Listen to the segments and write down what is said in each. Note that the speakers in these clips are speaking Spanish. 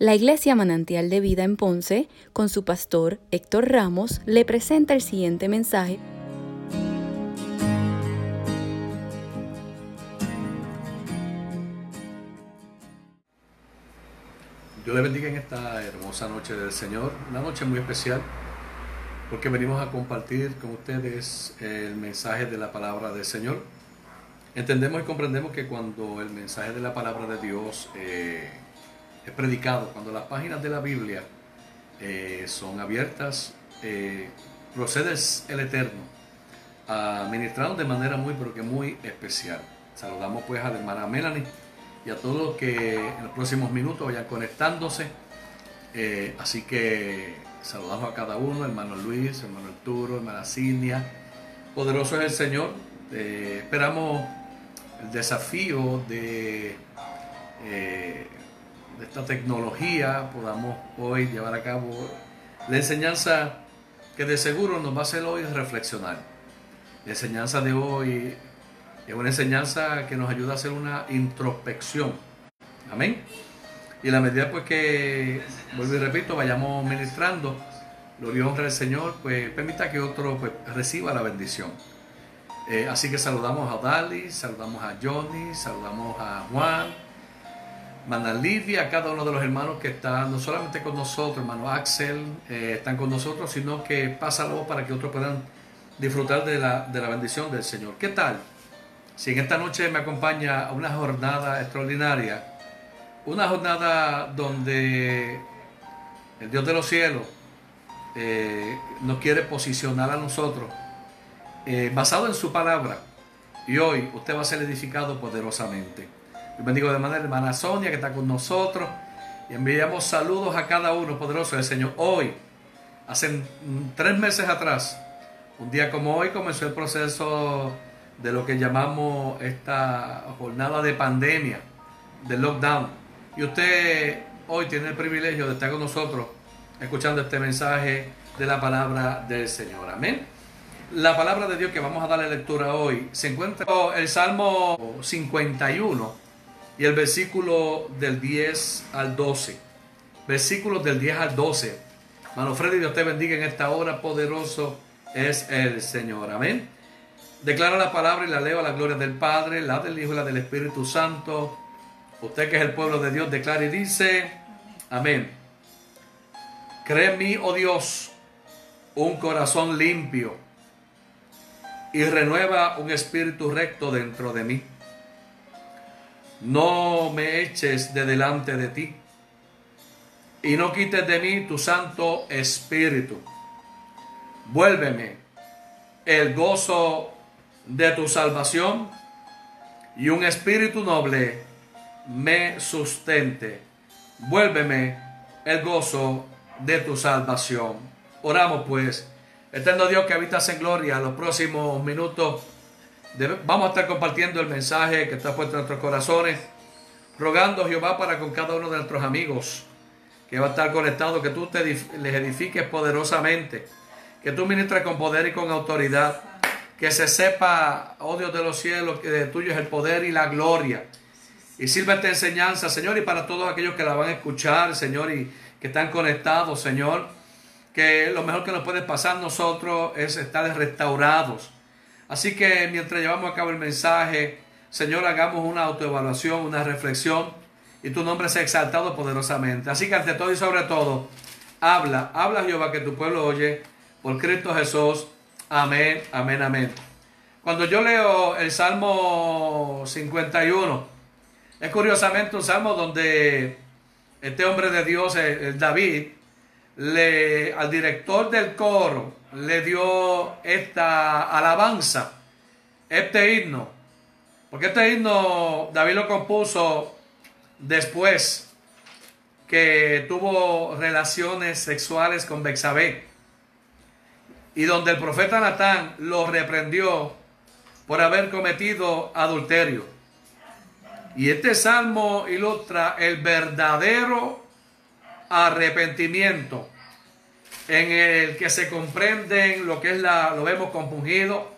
La Iglesia Manantial de Vida en Ponce, con su pastor Héctor Ramos, le presenta el siguiente mensaje. Dios le bendiga en esta hermosa noche del Señor, una noche muy especial, porque venimos a compartir con ustedes el mensaje de la palabra del Señor. Entendemos y comprendemos que cuando el mensaje de la palabra de Dios eh, es predicado, cuando las páginas de la Biblia eh, son abiertas, eh, procede el Eterno a ministrarnos de manera muy, pero que muy especial. Saludamos pues a la hermana Melanie y a todos los que en los próximos minutos vayan conectándose. Eh, así que saludamos a cada uno, hermano Luis, hermano Arturo, hermana Cinia. Poderoso es el Señor. esperamos el desafío de de esta tecnología podamos hoy llevar a cabo la enseñanza que de seguro nos va a hacer hoy reflexionar. La enseñanza de hoy es una enseñanza que nos ayuda a hacer una introspección. Amén. Y la medida pues que, vuelvo y repito, vayamos ministrando, gloria honra al Señor, pues permita que otro pues, reciba la bendición. Eh, así que saludamos a Dali, saludamos a Johnny, saludamos a Juan, hermana Lidia, cada uno de los hermanos que están no solamente con nosotros, hermano Axel, eh, están con nosotros, sino que pasa luego para que otros puedan disfrutar de la, de la bendición del Señor. ¿Qué tal? Si en esta noche me acompaña a una jornada extraordinaria, una jornada donde el Dios de los cielos eh, nos quiere posicionar a nosotros eh, basado en su palabra. Y hoy usted va a ser edificado poderosamente bendigo de manera hermana Sonia que está con nosotros. Y enviamos saludos a cada uno poderoso del Señor. Hoy, hace tres meses atrás, un día como hoy, comenzó el proceso de lo que llamamos esta jornada de pandemia, de lockdown. Y usted hoy tiene el privilegio de estar con nosotros escuchando este mensaje de la palabra del Señor. Amén. La palabra de Dios que vamos a darle lectura hoy se encuentra en el Salmo 51 y el versículo del 10 al 12. Versículos del 10 al 12. Mano Freddy, Dios te bendiga en esta hora. Poderoso es el Señor. Amén. Declara la palabra y la leo a la gloria del Padre, la del Hijo y la del Espíritu Santo. Usted que es el pueblo de Dios, declara y dice, amén. Cree en mí, oh Dios, un corazón limpio y renueva un espíritu recto dentro de mí no me eches de delante de ti y no quites de mí tu santo espíritu. Vuélveme el gozo de tu salvación y un espíritu noble me sustente. Vuélveme el gozo de tu salvación. Oramos pues, eterno Dios que habitas en gloria, los próximos minutos vamos a estar compartiendo el mensaje que está puesto en nuestros corazones, rogando a Jehová para con cada uno de nuestros amigos que va a estar conectado, que tú te, les edifiques poderosamente, que tú ministres con poder y con autoridad, que se sepa, oh Dios de los cielos, que de tuyo es el poder y la gloria. Y sirva esta enseñanza, Señor, y para todos aquellos que la van a escuchar, Señor, y que están conectados, Señor, que lo mejor que nos puede pasar nosotros es estar restaurados Así que mientras llevamos a cabo el mensaje, Señor, hagamos una autoevaluación, una reflexión y tu nombre sea exaltado poderosamente. Así que ante todo y sobre todo, habla, habla Jehová que tu pueblo oye por Cristo Jesús. Amén, amén, amén. Cuando yo leo el Salmo 51, es curiosamente un salmo donde este hombre de Dios, el David, le, al director del coro le dio esta alabanza, este himno, porque este himno David lo compuso después que tuvo relaciones sexuales con Bexabé y donde el profeta Natán lo reprendió por haber cometido adulterio. Y este salmo ilustra el verdadero arrepentimiento en el que se comprenden lo que es la, lo vemos compungido,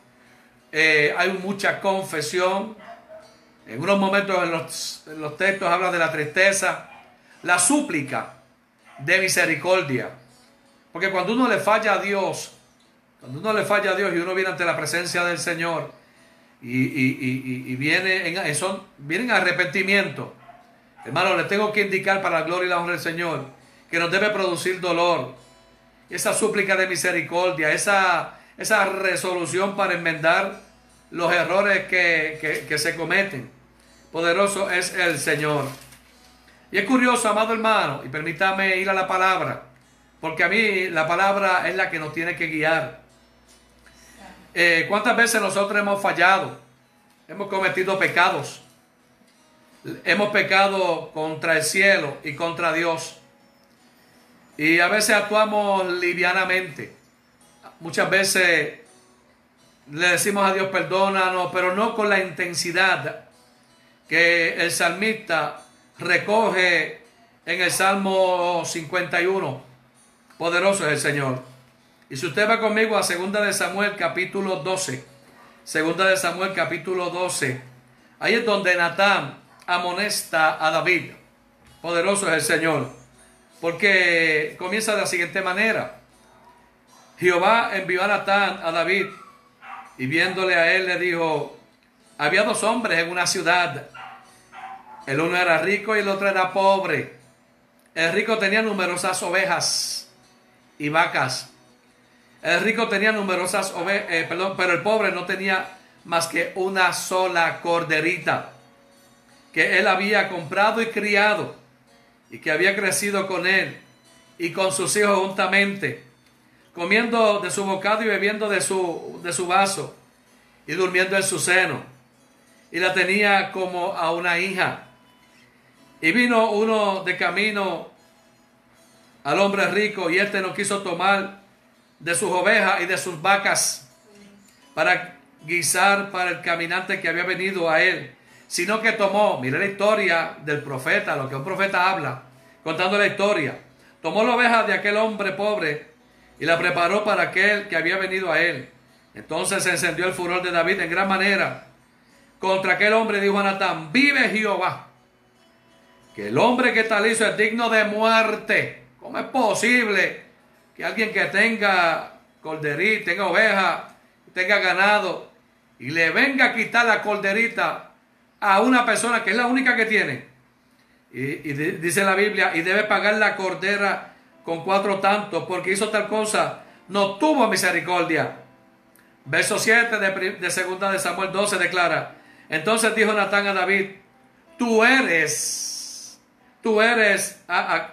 eh, hay mucha confesión, en unos momentos en los, textos habla de la tristeza, la súplica de misericordia. Porque cuando uno le falla a Dios, cuando uno le falla a Dios y uno viene ante la presencia del Señor y, viene en, son, vienen arrepentimiento, hermano, le tengo que indicar para la gloria y la honra del Señor que nos debe producir dolor. Esa súplica de misericordia, esa, esa resolución para enmendar los errores que, que se cometen. Poderoso es el Señor. Y es curioso, amado hermano, y permítame ir a la palabra, porque a mí la palabra es la que nos tiene que guiar. Eh, ¿Cuántas veces nosotros hemos fallado? Hemos cometido pecados. Hemos pecado contra el cielo y contra Dios. Y a veces actuamos livianamente. Muchas veces le decimos a Dios perdónanos, pero no con la intensidad que el salmista recoge en el Salmo 51. Poderoso es el Señor. Y si usted va conmigo a Segunda de Samuel capítulo 12, Segunda de Samuel capítulo 12, ahí es donde Natán amonesta a David. Poderoso es el Señor. Porque comienza de la siguiente manera. Jehová envió a Natán a David y viéndole a él le dijo, había dos hombres en una ciudad el uno era rico y el otro era pobre. El rico tenía numerosas ovejas y vacas. El rico tenía numerosas ovejas, eh, perdón, pero el pobre no tenía más que una sola corderita que él había comprado y criado y que había crecido con él y con sus hijos juntamente, comiendo de su bocado y bebiendo de su, de su vaso y durmiendo en su seno. Y la tenía como a una hija. Y vino uno de camino al hombre rico y éste no quiso tomar de sus ovejas y de sus vacas para guisar para el caminante que había venido a él, sino que tomó, mire la historia del profeta, lo que un profeta habla, contando la historia, tomó la oveja de aquel hombre pobre y la preparó para aquel que había venido a él. Entonces se encendió el furor de David en gran manera. Contra aquel hombre dijo a Natán, vive Jehová que el hombre que tal hizo es digno de muerte. ¿Cómo es posible que alguien que tenga corderita, tenga oveja, tenga ganado y le venga a quitar la corderita a una persona que es la única que tiene? Y, dice la Biblia, y debe pagar la cordera con cuatro tantos porque hizo tal cosa, no tuvo misericordia. Verso 7 de, de segunda de Samuel 12 declara, entonces dijo Natán a David, tú eres tú eres,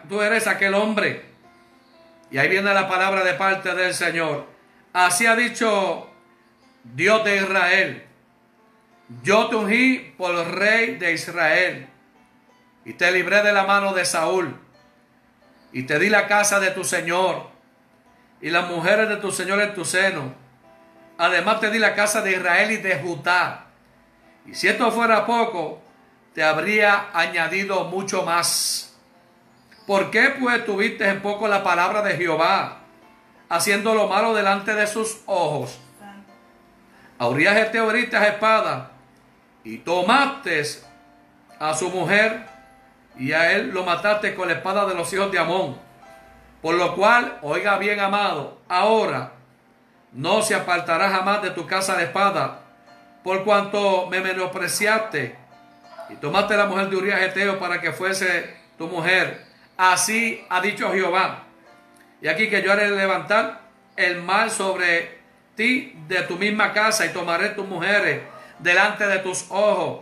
tú eres aquel hombre. Y ahí viene la palabra de parte del Señor. Así ha dicho Dios de Israel. Yo te ungí por el rey de Israel y te libré de la mano de Saúl y te di la casa de tu Señor y las mujeres de tu Señor en tu seno. Además te di la casa de Israel y de Judá. Y si esto fuera poco, te habría añadido mucho más. ¿Por qué pues tuviste en poco la palabra de Jehová, haciendo lo malo delante de sus ojos? Habrías te ahorita espada y tomaste a su mujer y a él lo mataste con la espada de los hijos de Amón. Por lo cual, oiga bien amado, ahora no se apartará jamás de tu casa de espada, por cuanto me menospreciaste y tomaste la mujer de Urias Eteo para que fuese tu mujer. Así ha dicho Jehová. Y aquí que yo haré levantar el mal sobre ti de tu misma casa y tomaré tus mujeres delante de tus ojos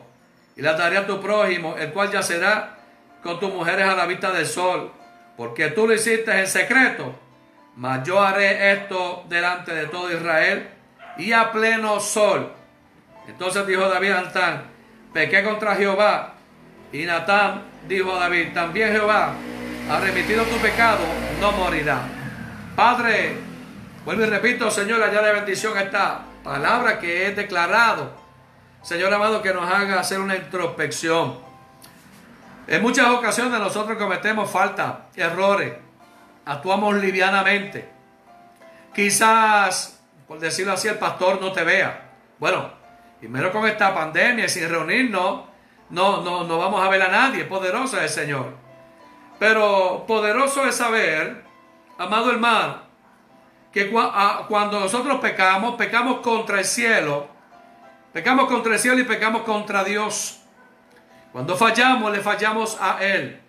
y las daré a tu prójimo, el cual yacerá con tus mujeres a la vista del sol, porque tú lo hiciste en secreto, mas yo haré esto delante de todo Israel y a pleno sol. Entonces dijo David Antán, pequé contra Jehová. Y Natán dijo a David, también Jehová ha remitido tu pecado, no morirá. Padre, vuelvo y repito, Señor, allá de bendición esta palabra que es declarado. Señor amado, que nos haga hacer una introspección. En muchas ocasiones nosotros cometemos falta, errores, actuamos livianamente. Quizás, por decirlo así, el pastor no te vea. Bueno, Primero con esta pandemia, sin reunirnos, no, no, no vamos a ver a nadie. Poderoso es el Señor. Pero poderoso es saber, amado hermano, que cuando nosotros pecamos, pecamos contra el cielo, pecamos contra el cielo y pecamos contra Dios. Cuando fallamos, le fallamos a Él.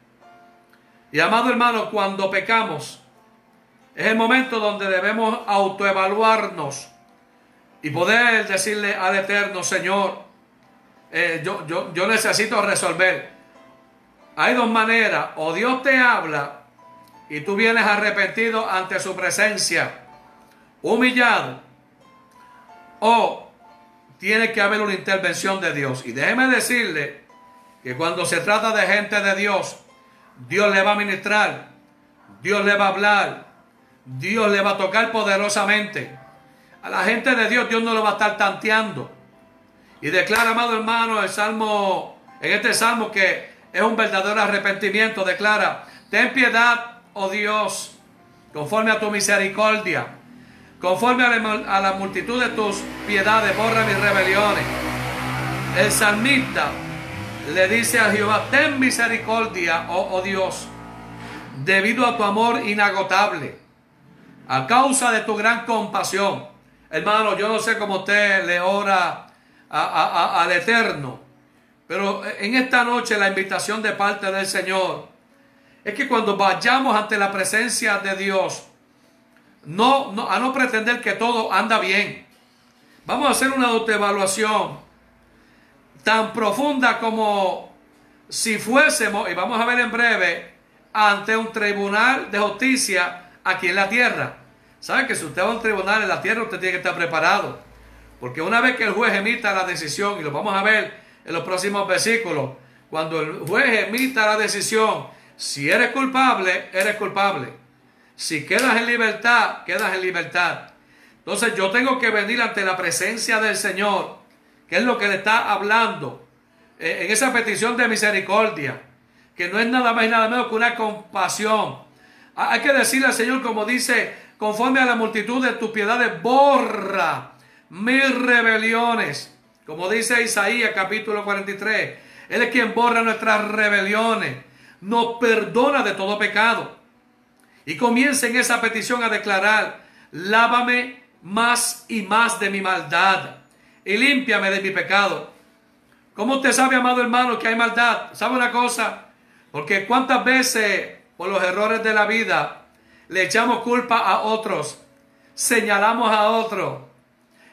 Y amado hermano, cuando pecamos, es el momento donde debemos autoevaluarnos y poder decirle al Eterno, Señor, eh, yo, yo, yo necesito resolver. Hay dos maneras, o Dios te habla y tú vienes arrepentido ante su presencia, humillado, o tiene que haber una intervención de Dios. Y déjeme decirle que cuando se trata de gente de Dios, Dios le va a ministrar, Dios le va a hablar, Dios le va a tocar poderosamente. A la gente de Dios, Dios no lo va a estar tanteando. Y declara, amado hermano, el salmo, en este salmo que es un verdadero arrepentimiento, declara, ten piedad, oh Dios, conforme a tu misericordia, conforme a la multitud de tus piedades, borra mis rebeliones. El salmista le dice a Jehová, ten misericordia, oh, oh Dios, debido a tu amor inagotable, a causa de tu gran compasión. Hermano, yo no sé cómo usted le ora al Eterno, pero en esta noche la invitación de parte del Señor es que cuando vayamos ante la presencia de Dios, no, no, a no pretender que todo anda bien. Vamos a hacer una autoevaluación tan profunda como si fuésemos, y vamos a ver en breve, ante un tribunal de justicia aquí en la tierra. ¿Sabe que si usted va a un tribunal en la tierra, usted tiene que estar preparado? Porque una vez que el juez emita la decisión, y lo vamos a ver en los próximos versículos, cuando el juez emita la decisión, si eres culpable, eres culpable. Si quedas en libertad, quedas en libertad. Entonces yo tengo que venir ante la presencia del Señor, que es lo que le está hablando, eh, en esa petición de misericordia, que no es nada más y nada menos que una compasión. Hay que decirle al Señor, como dice, conforme a la multitud de tus piedades, borra mis rebeliones. Como dice Isaías capítulo 43, Él es quien borra nuestras rebeliones, nos perdona de todo pecado. Y comienza en esa petición a declarar, lávame más y más de mi maldad y límpiame de mi pecado. ¿Cómo usted sabe, amado hermano, que hay maldad? ¿Sabe una cosa? Porque cuántas veces por los errores de la vida le echamos culpa a otros, señalamos a otros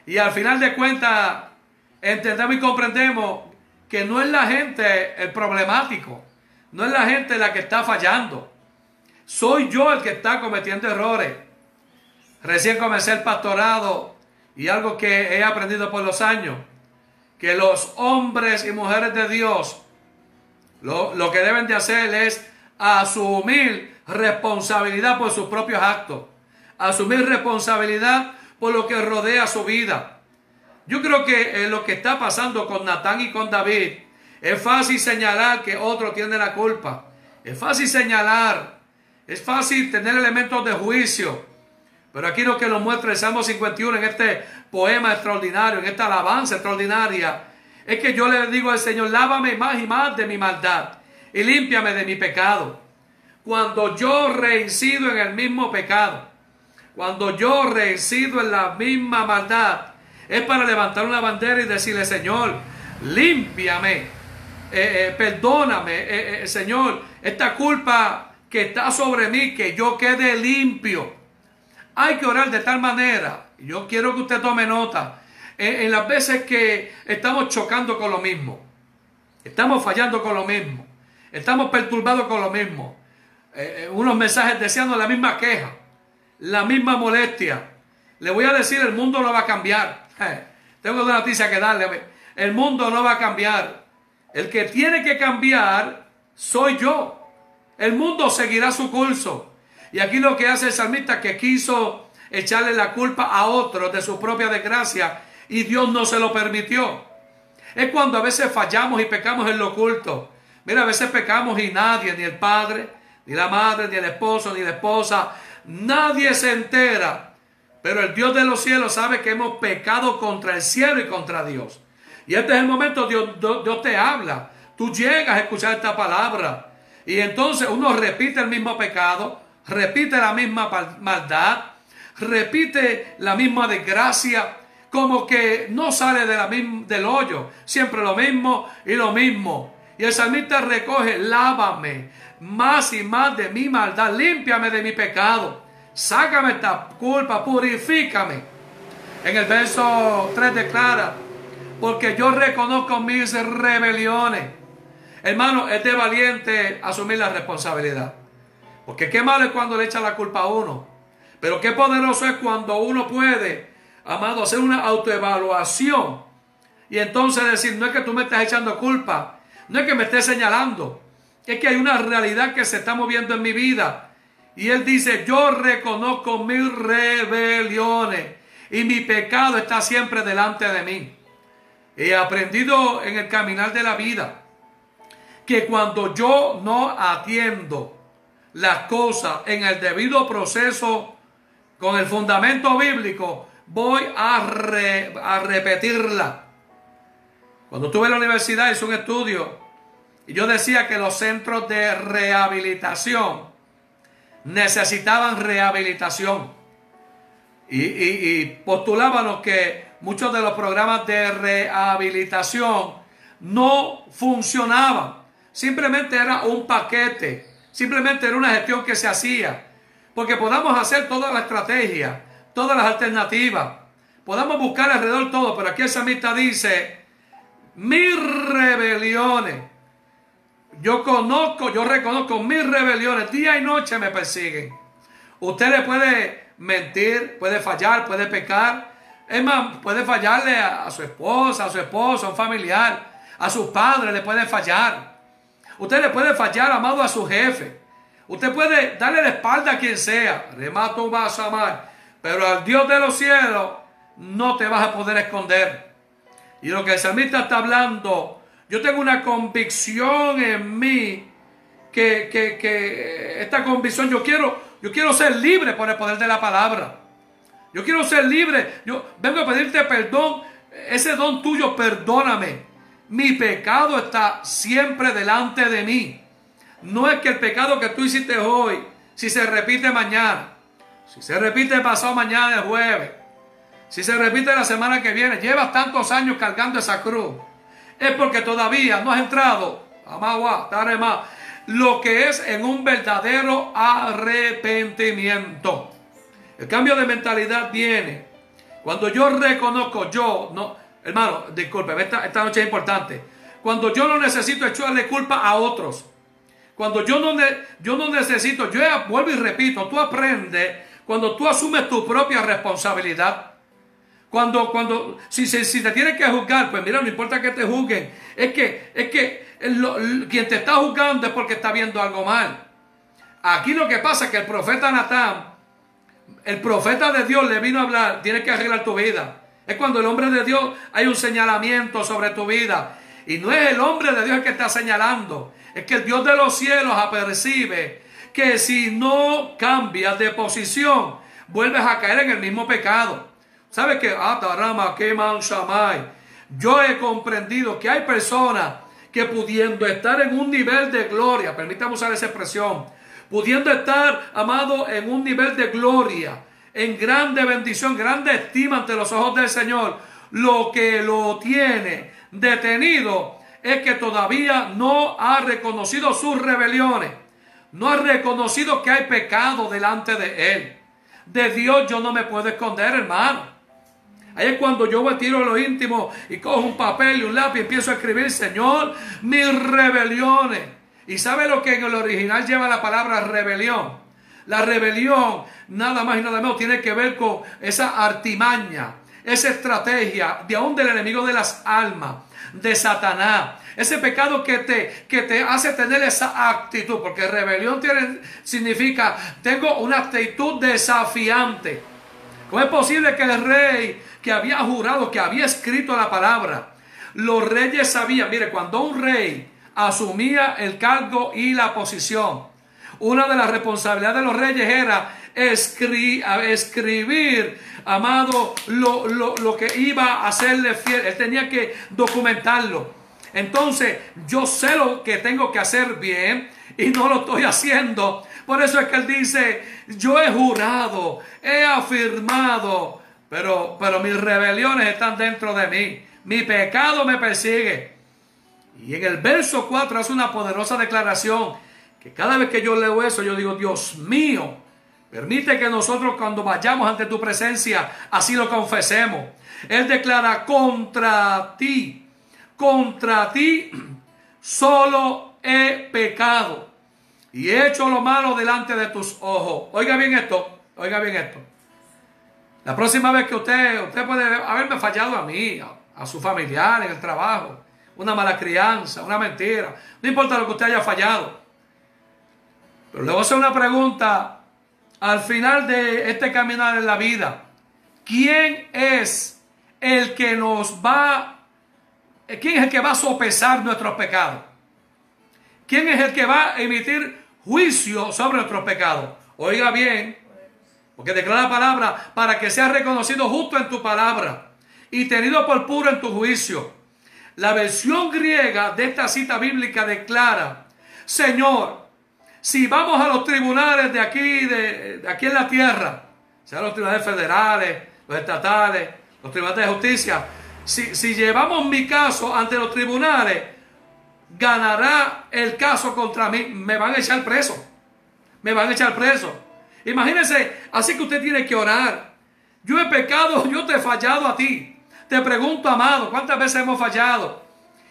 y al final de cuentas entendemos y comprendemos que no es la gente el problemático, no es la gente la que está fallando, soy yo el que está cometiendo errores. Recién comencé el pastorado y algo que he aprendido por los años, que los hombres y mujeres de Dios lo, lo que deben de hacer es asumir responsabilidad por sus propios actos, asumir responsabilidad por lo que rodea su vida. Yo creo que lo que está pasando con Natán y con David es fácil señalar que otro tiene la culpa. Es fácil señalar, es fácil tener elementos de juicio. Pero aquí lo que nos muestra el Salmo 51 en este poema extraordinario, en esta alabanza extraordinaria, es que yo le digo al Señor, lávame más y más de mi maldad y límpiame de mi pecado. Cuando yo reincido en el mismo pecado, cuando yo reincido en la misma maldad, es para levantar una bandera y decirle, Señor, límpiame, eh, eh, perdóname, eh, Señor, esta culpa que está sobre mí, que yo quede limpio. Hay que orar de tal manera, yo quiero que usted tome nota, en las veces que estamos chocando con lo mismo, estamos fallando con lo mismo, estamos perturbados con lo mismo, unos mensajes deseando la misma queja la misma molestia. Le voy a decir, el mundo no va a cambiar. tengo una noticia que darle. El mundo no va a cambiar. El que tiene que cambiar soy yo. El mundo seguirá su curso. Y aquí lo que hace el salmista que quiso echarle la culpa a otro de su propia desgracia y Dios no se lo permitió. Es cuando a veces fallamos y pecamos en lo oculto. Mira, a veces pecamos y nadie, ni el padre, ni la madre, ni el esposo, ni la esposa, Nadie se entera. Pero el Dios de los cielos sabe que hemos pecado contra el cielo y contra Dios. Y este es el momento, Dios, Dios, te habla. Tú llegas a escuchar esta palabra. Y entonces uno repite el mismo pecado, repite la misma maldad, repite la misma desgracia, como que no sale de la del hoyo, siempre lo mismo y lo mismo. Y el salmista recoge, lávame más y más de mi maldad, límpiame de mi pecado, sácame esta culpa, purifícame. En el verso 3 declara, porque yo reconozco mis rebeliones. Hermano, es de valiente asumir la responsabilidad. Porque qué malo es cuando le echa la culpa a uno. Pero qué poderoso es cuando uno puede, amado, hacer una autoevaluación. Y entonces decir, no es que tú me estás echando culpa, no es que me estés señalando, es que hay una realidad que se está moviendo en mi vida. Y él dice, yo reconozco mis rebeliones y mi pecado está siempre delante de mí. He aprendido en el caminar de la vida que cuando yo no atiendo las cosas en el debido proceso con el fundamento bíblico, voy a, a repetirla. Cuando estuve en la universidad hice un estudio y yo decía que los centros de rehabilitación necesitaban rehabilitación. Y, y, postulábamos que muchos de los programas de rehabilitación no funcionaban. Simplemente era un paquete, simplemente era una gestión que se hacía. Porque podamos hacer toda la estrategia, todas las alternativas, podamos buscar alrededor todo, pero aquí esa amistad dice, mis rebeliones yo conozco, yo reconozco mis rebeliones, día y noche me persiguen. Usted le puede mentir, puede fallar, puede pecar. Es más, puede fallarle a, su esposa, a su esposo, a un familiar, a sus padres le puede fallar. Usted le puede fallar, amado, a su jefe. Usted puede darle la espalda a quien sea. Remato vas a amar. Pero al Dios de los cielos no te vas a poder esconder. Y lo que el salmista está hablando yo tengo una convicción en mí que, que, esta convicción yo quiero, yo quiero ser libre por el poder de la palabra. Yo quiero ser libre. Yo vengo a pedirte perdón. Ese don tuyo, perdóname. Mi pecado está siempre delante de mí. No es que el pecado que tú hiciste hoy, si se repite mañana, si se repite pasado mañana el jueves, si se repite la semana que viene, llevas tantos años cargando esa cruz es porque todavía no has entrado, lo que es en un verdadero arrepentimiento. El cambio de mentalidad viene cuando yo reconozco, yo, no, hermano, disculpe, esta, esta noche es importante. Cuando yo no necesito echarle culpa a otros. Cuando yo no, yo no necesito, yo vuelvo y repito, tú aprendes cuando tú asumes tu propia responsabilidad. Cuando, cuando, si, si, te tienen que juzgar, pues mira, no importa que te juzguen. Es que, es que quien te está juzgando es porque está viendo algo mal. Aquí lo que pasa es que el profeta Natán, el profeta de Dios le vino a hablar, tienes que arreglar tu vida. Es cuando el hombre de Dios hay un señalamiento sobre tu vida. Y no es el hombre de Dios el que está señalando. Es que el Dios de los cielos apercibe que si no cambias de posición, vuelves a caer en el mismo pecado. ¿Sabe que Atarama Keman Shamay? Yo he comprendido que hay personas que pudiendo estar en un nivel de gloria, permítame usar esa expresión, pudiendo estar, amado, en un nivel de gloria, en grande bendición, grande estima ante los ojos del Señor, lo que lo tiene detenido es que todavía no ha reconocido sus rebeliones, no ha reconocido que hay pecado delante de él. De Dios yo no me puedo esconder, hermano. Ahí es cuando yo me tiro a lo íntimo y cojo un papel y un lápiz y empiezo a escribir, Señor, mis rebeliones. ¿Y sabe lo que en el original lleva la palabra rebelión? La rebelión, nada más y nada menos, tiene que ver con esa artimaña, esa estrategia de aún del enemigo de las almas, de Satanás. Ese pecado que te, que te hace tener esa actitud, porque rebelión tiene, significa, tengo una actitud desafiante. ¿Cómo es posible que el rey que había jurado, que había escrito la palabra. Los reyes sabían, mire, cuando un rey asumía el cargo y la posición, una de las responsabilidades de los reyes era escribir, amado, lo, lo, lo, que iba a hacerle fiel. Él tenía que documentarlo. entonces yo sé lo que tengo que hacer bien y no lo estoy haciendo. Por eso es que él dice, yo he jurado, he afirmado, pero, pero mis rebeliones están dentro de mí. Mi pecado me persigue. Y en el verso 4 hace una poderosa declaración que cada vez que yo leo eso, yo digo, Dios mío, permite que nosotros cuando vayamos ante tu presencia, así lo confesemos. Él declara contra ti, contra ti solo he pecado y he hecho lo malo delante de tus ojos. Oiga bien esto, oiga bien esto. La próxima vez que usted, usted puede haberme fallado a mí, a su familiar en el trabajo, una mala crianza, una mentira, no importa lo que usted haya fallado. Pero le voy a hacer una pregunta al final de este caminar en la vida. ¿Quién es el que nos va, quién es el que va a sopesar nuestros pecados? ¿Quién es el que va a emitir juicio sobre nuestros pecados? Oiga bien, porque declara la palabra para que sea reconocido justo en tu palabra y tenido por puro en tu juicio. La versión griega de esta cita bíblica declara, Señor, si vamos a los tribunales de aquí, de, aquí en la tierra, sean los tribunales federales, los estatales, los tribunales de justicia, si, si llevamos mi caso ante los tribunales, ganará el caso contra mí, me van a echar preso, me van a echar preso. Imagínense, así que usted tiene que orar. Yo he pecado, yo te he fallado a ti. Te pregunto, amado, ¿cuántas veces hemos fallado?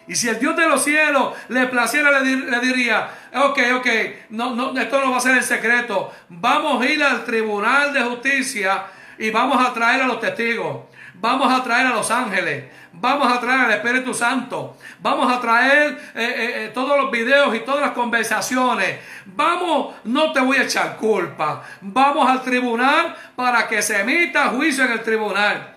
Y si el Dios de los cielos le placiera, le, dir, le, diría, ok, ok, no, no, esto no va a ser en secreto. Vamos a ir al tribunal de justicia y vamos a traer a los testigos. Vamos a traer a los ángeles. Vamos a traer al Espíritu Santo. Vamos a traer eh, eh, todos los videos y todas las conversaciones. Vamos, no te voy a echar culpa. Vamos al tribunal para que se emita juicio en el tribunal.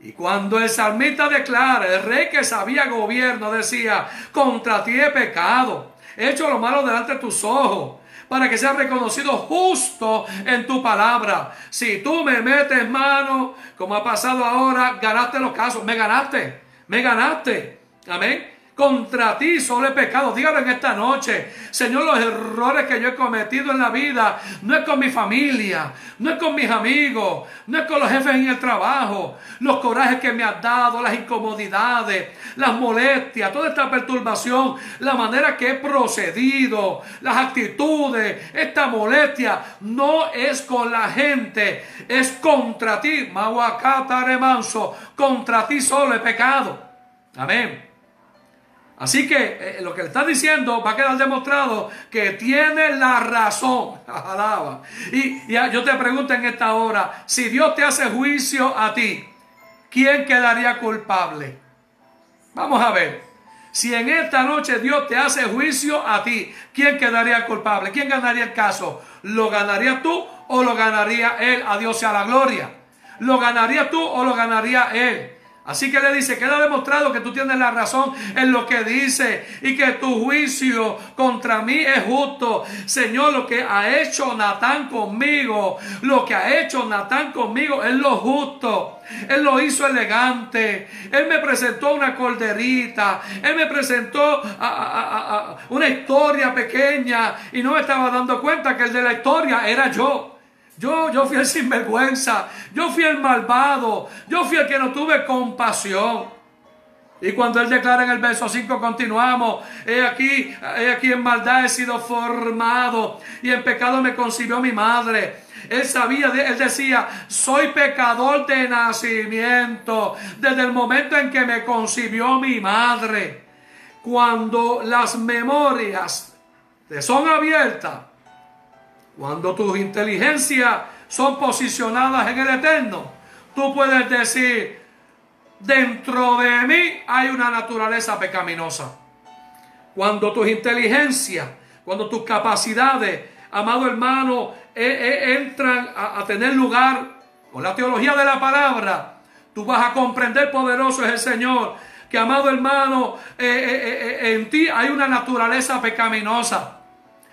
Y cuando el salmista declara, el rey que sabía gobierno decía, contra ti he pecado, he hecho lo malo delante de tus ojos, para que sea reconocido justo en tu palabra. Si tú me metes mano, como ha pasado ahora, ganaste los casos, me ganaste, me ganaste. Amén. Contra ti solo he pecado. Dígalo en esta noche. Señor, los errores que yo he cometido en la vida no es con mi familia, no es con mis amigos, no es con los jefes en el trabajo, los corajes que me has dado, las incomodidades, las molestias, toda esta perturbación, la manera que he procedido, las actitudes, esta molestia, no es con la gente, es contra ti. Mahuacata remanso, contra ti solo he pecado. Amén. Así que eh, lo que le está diciendo va a quedar demostrado que tiene la razón. Alaba. Y, yo te pregunto en esta hora, si Dios te hace juicio a ti, ¿quién quedaría culpable? Vamos a ver. Si en esta noche Dios te hace juicio a ti, ¿quién quedaría culpable? ¿Quién ganaría el caso? ¿Lo ganaría tú o lo ganaría él? A Dios sea la gloria. ¿Lo ganaría tú o lo ganaría él? Así que le dice, queda demostrado que tú tienes la razón en lo que dice y que tu juicio contra mí es justo. Señor, lo que ha hecho Natán conmigo, lo que ha hecho Natán conmigo es lo justo. Él lo hizo elegante. Él me presentó una corderita. Él me presentó una historia pequeña y no me estaba dando cuenta que el de la historia era yo. Yo, yo fui el sinvergüenza, yo fui el malvado, yo fui el que no tuve compasión. Y cuando él declara en el verso 5, continuamos, he aquí, he aquí en maldad he sido formado y en pecado me concibió mi madre. Él sabía, él decía, soy pecador de nacimiento desde el momento en que me concibió mi madre. Cuando las memorias te son abiertas, cuando tus inteligencias son posicionadas en el eterno, tú puedes decir, dentro de mí hay una naturaleza pecaminosa. Cuando tus inteligencias, cuando tus capacidades, amado hermano, e, e, entran a, tener lugar con la teología de la palabra, tú vas a comprender, poderoso es el Señor, que amado hermano, eh, eh, eh, en ti hay una naturaleza pecaminosa.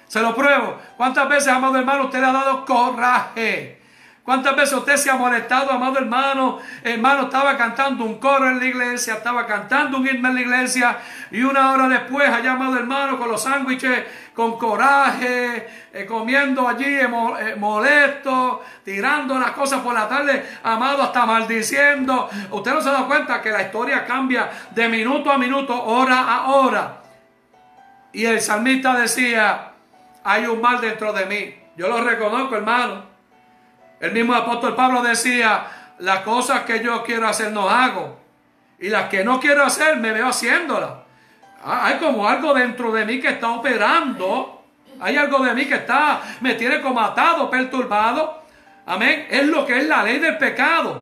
Se lo pruebo. ¿Cuántas veces, amado hermano, usted le ha dado coraje? ¿Cuántas veces usted se ha molestado, amado hermano? Hermano, estaba cantando un coro en la iglesia, estaba cantando un himno en la iglesia y una hora después, allá, amado hermano, con los sándwiches, con coraje, eh, comiendo allí eh, eh, molesto, tirando las cosas por la tarde, amado, hasta maldiciendo. Usted no se da cuenta que la historia cambia de minuto a minuto, hora a hora. Y el salmista decía, hay un mal dentro de mí. Yo lo reconozco, hermano. El mismo apóstol Pablo decía, las cosas que yo quiero hacer no hago. Y las que no quiero hacer me veo haciéndolas. Ah, hay como algo dentro de mí que está operando. Hay algo de mí que está, me tiene como atado, perturbado. Amén. Es lo que es la ley del pecado.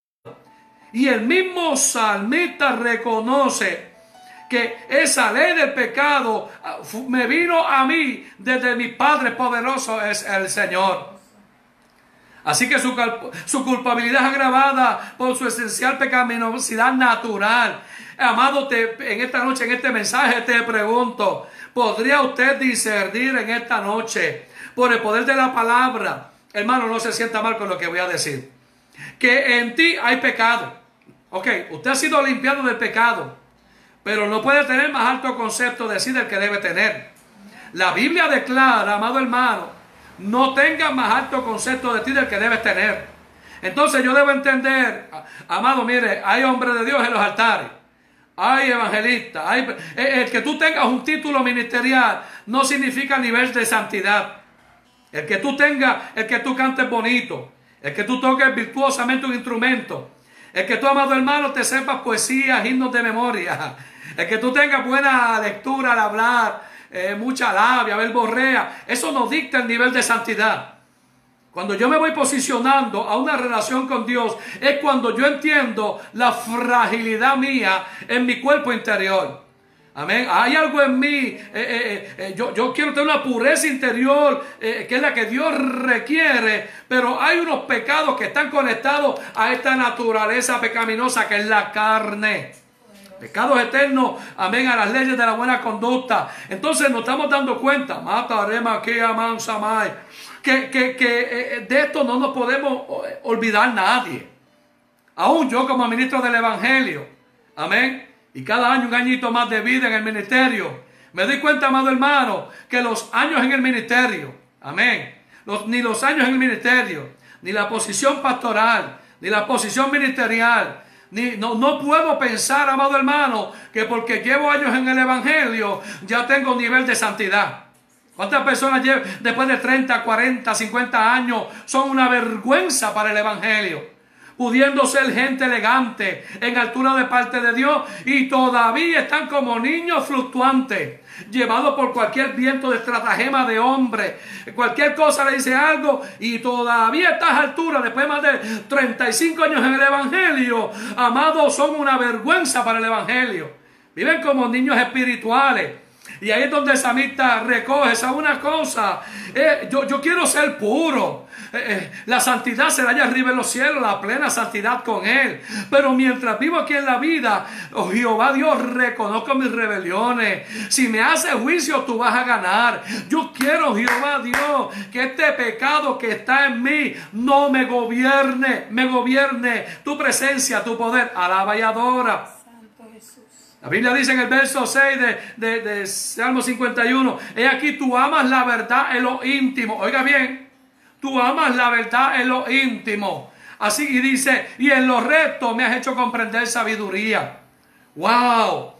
Y el mismo salmista reconoce que esa ley del pecado ah, me vino a mí desde mi Padre poderoso es el Señor. Así que su, su, culpabilidad agravada por su esencial pecaminosidad natural. Amado, te, en esta noche, en este mensaje te pregunto, ¿podría usted discernir en esta noche por el poder de la palabra? Hermano, no se sienta mal con lo que voy a decir. Que en ti hay pecado. Ok, usted ha sido limpiado del pecado, pero no puede tener más alto concepto de sí del que debe tener. La Biblia declara, amado hermano, no tengas más alto concepto de ti del que debes tener. Entonces yo debo entender, amado, mire, hay hombres de Dios en los altares. Hay evangelistas, hay, eh, el que tú tengas un título ministerial no significa nivel de santidad. El que tú tengas, el que tú cantes bonito, el que tú toques virtuosamente un instrumento, el que tú, amado hermano, te sepas poesía, himnos de memoria, el que tú tengas buena lectura al hablar, eh, mucha labia, borrea, Eso nos dicta el nivel de santidad. Cuando yo me voy posicionando a una relación con Dios, es cuando yo entiendo la fragilidad mía en mi cuerpo interior. Amén. Hay algo en mí. Eh, eh, yo, yo, quiero tener una pureza interior que es la que Dios requiere. Pero hay unos pecados que están conectados a esta naturaleza pecaminosa que es la carne. Pecados eternos, amén, a las leyes de la buena conducta. Entonces nos estamos dando cuenta, mataremos aquí a Mansamay, que, que, que eh, de esto no nos podemos eh, olvidar nadie. Aún yo como ministro del Evangelio, amén, y cada año un añito más de vida en el ministerio, me doy cuenta, amado hermano, que los años en el ministerio, amén, ni los años en el ministerio, ni la posición pastoral, ni la posición ministerial, no, no puedo pensar, amado hermano, que porque llevo años en el Evangelio ya tengo nivel de santidad. ¿Cuántas personas después de 30, 40, 50 años son una vergüenza para el Evangelio? Pudiendo ser gente elegante, en altura de parte de Dios, y todavía están como niños fluctuantes, llevados por cualquier viento de estratagema de hombre. Cualquier cosa le dice algo, y todavía a estas alturas, después de más de 35 años en el Evangelio, amados, son una vergüenza para el Evangelio. Viven como niños espirituales. Y ahí es donde el samita recoge esa una cosa. Eh, yo, yo quiero ser puro. Eh, eh, la santidad será allá arriba en los cielos, la plena santidad con Él. Pero mientras vivo aquí en la vida, oh Jehová Dios, reconozco mis rebeliones. Si me hace juicio, tú vas a ganar. Yo quiero, Jehová Dios, que este pecado que está en mí no me gobierne, me gobierne tu presencia, tu poder. Alaba y adora. La Biblia dice en el verso 6 de, de, Salmo 51, he aquí tú amas la verdad en lo íntimo. Oiga bien, Tú amas la verdad en lo íntimo. Así y dice, y en lo recto me has hecho comprender sabiduría. ¡Wow!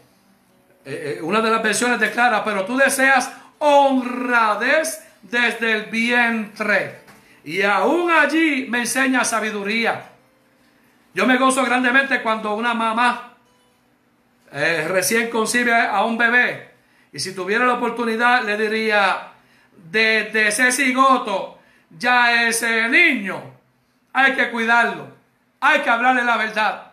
Eh, eh, una de las versiones declara, pero tú deseas honradez desde el vientre. Y aún allí me enseña sabiduría. Yo me gozo grandemente cuando una mamá eh, recién concibe a un bebé. Y si tuviera la oportunidad, le diría, desde ese cigoto ya ese niño hay que cuidarlo, hay que hablarle la verdad.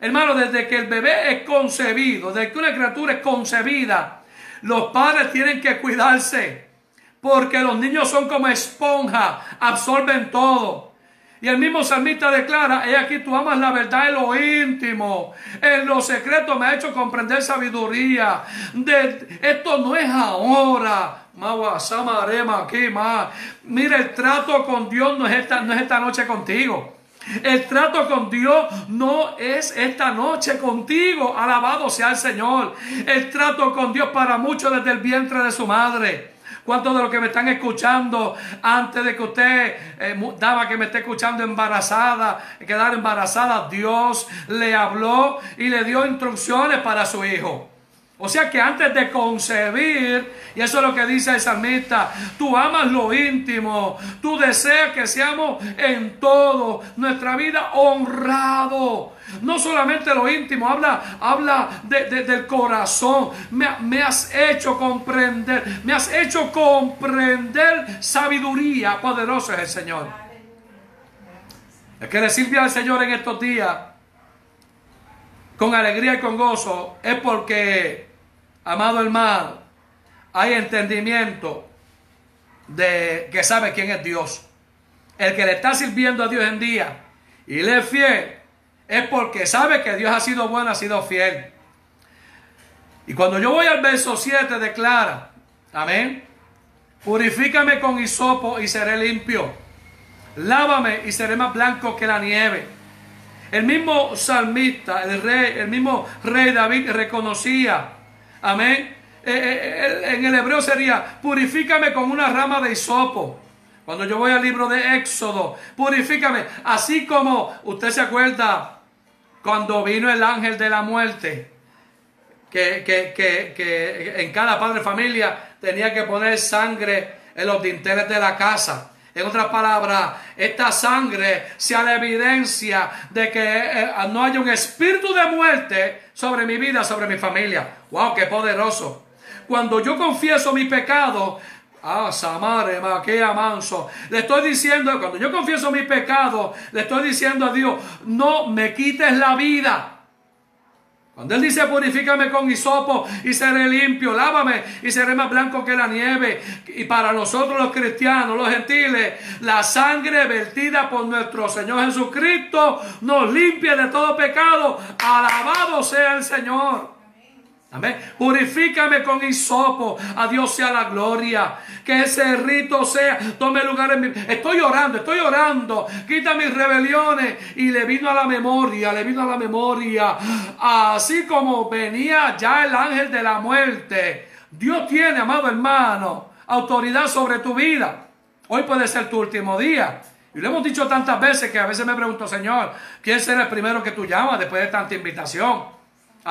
Hermano, desde que el bebé es concebido, desde que una criatura es concebida, los padres tienen que cuidarse, porque los niños son como esponja, absorben todo. Y el mismo salmista declara, he aquí tú amas la verdad en lo íntimo, en lo secreto me ha hecho comprender sabiduría. Esto no es ahora. Mira, el trato con Dios no es esta, no es esta noche contigo. El trato con Dios no es esta noche contigo. Alabado sea el Señor. El trato con Dios para muchos desde el vientre de su madre. ¿Cuántos de los que me están escuchando antes de que usted eh, daba que me esté escuchando embarazada, quedar embarazada, Dios le habló y le dio instrucciones para su hijo? O sea que antes de concebir, y eso es lo que dice el salmista, tú amas lo íntimo, tú deseas que seamos en todo nuestra vida honrado. No solamente lo íntimo, habla, habla del corazón. Me, me, has hecho comprender, me has hecho comprender sabiduría. Poderoso es el Señor. El que le sirve al Señor en estos días con alegría y con gozo es porque amado hermano, hay entendimiento de que sabe quién es Dios. El que le está sirviendo a Dios en día y le es fiel es porque sabe que Dios ha sido bueno, ha sido fiel. Y cuando yo voy al verso 7 declara, amén, purifícame con hisopo y seré limpio. Lávame y seré más blanco que la nieve. El mismo salmista, el rey, el mismo rey David reconocía Amén. Eh, eh, eh, en el hebreo sería, purifícame con una rama de hisopo. Cuando yo voy al libro de Éxodo, purifícame. Así como usted se acuerda cuando vino el ángel de la muerte, que, que en cada padre de familia tenía que poner sangre en los dinteles de la casa. En otras palabras, esta sangre sea la evidencia de que eh, no haya un espíritu de muerte sobre mi vida, sobre mi familia. ¡Wow! ¡Qué poderoso! Cuando yo confieso mi pecado, Ah, Samare, Maquea Manso. Le estoy diciendo, cuando yo confieso mi pecado, le estoy diciendo a Dios, no me quites la vida. Él dice, purifícame con hisopo y seré limpio, lávame y seré más blanco que la nieve. Y para nosotros los cristianos, los gentiles, la sangre vertida por nuestro Señor Jesucristo nos limpia de todo pecado. Alabado sea el Señor. Amén. Purifícame con hisopo. A Dios sea la gloria. Que ese rito sea, tome lugar en mi. Estoy orando, estoy orando. Quita mis rebeliones. Y le vino a la memoria, le vino a la memoria. Así como venía ya el ángel de la muerte. Dios tiene, amado hermano, autoridad sobre tu vida. Hoy puede ser tu último día. Y lo hemos dicho tantas veces que a veces me pregunto, Señor, ¿quién será el primero que tú llamas después de tanta invitación?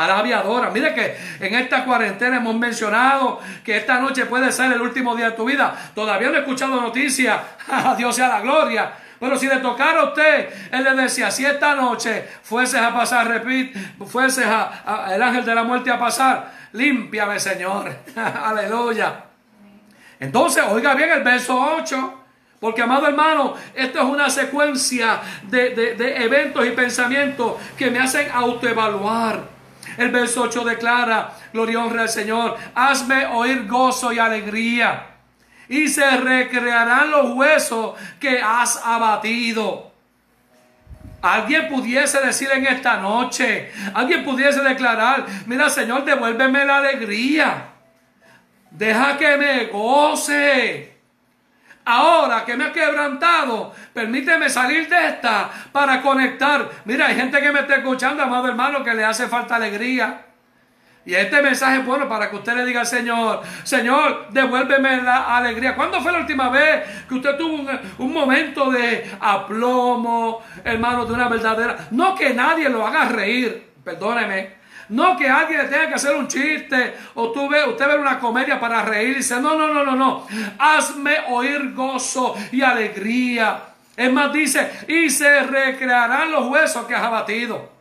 Arabia adora. Mire que en esta cuarentena hemos mencionado que esta noche puede ser el último día de tu vida. Todavía no he escuchado noticias. Dios sea la gloria. Pero si le tocara a usted, él le decía, si esta noche fueses a pasar, repite, fueses a, el ángel de la muerte a pasar, límpiame, Señor. Aleluya. Entonces, oiga bien el verso 8. Porque, amado hermano, esto es una secuencia de, de eventos y pensamientos que me hacen autoevaluar. El verso 8 declara, gloria honra al Señor, hazme oír gozo y alegría. Y se recrearán los huesos que has abatido. Alguien pudiese decir en esta noche, alguien pudiese declarar, mira Señor, devuélveme la alegría. Deja que me goce. Ahora que me ha quebrantado, permíteme salir de esta para conectar. Mira, hay gente que me está escuchando, amado hermano, que le hace falta alegría. Y este mensaje es bueno para que usted le diga al Señor, Señor, devuélveme la alegría. ¿Cuándo fue la última vez que usted tuvo un, un, momento de aplomo, hermano, de una verdadera... No que nadie lo haga reír, perdóneme, no que alguien le tenga que hacer un chiste o tú usted ve una comedia para reír y dice, no, no, no, no, no. Hazme oír gozo y alegría. Es más, dice, y se recrearán los huesos que has abatido.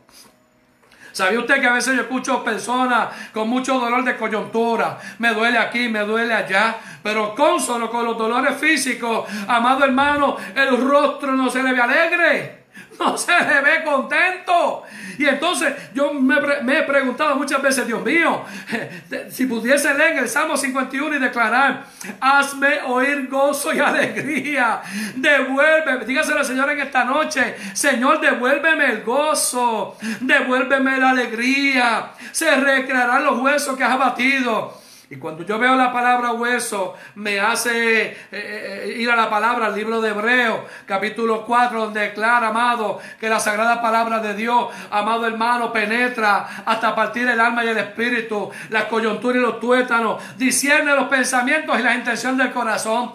¿Sabía usted que a veces yo escucho personas con mucho dolor de coyuntura? Me duele aquí, me duele allá. Pero consono con los dolores físicos, amado hermano, el rostro no se le ve alegre. no se ve contento. Y entonces yo me, he preguntado muchas veces, Dios mío, si pudiese leer el Salmo 51 y declarar, hazme oír gozo y alegría, devuélveme, dígaselo al Señor en esta noche, Señor, devuélveme el gozo, devuélveme la alegría, se recrearán los huesos que has abatido. Y cuando yo veo la palabra hueso, me hace eh, eh, ir a la palabra, al libro de Hebreo, capítulo 4, donde declara, amado, que la sagrada palabra de Dios, amado hermano, penetra hasta partir el alma y el espíritu, la coyuntura y los tuétanos, discierne los pensamientos y las intenciones del corazón.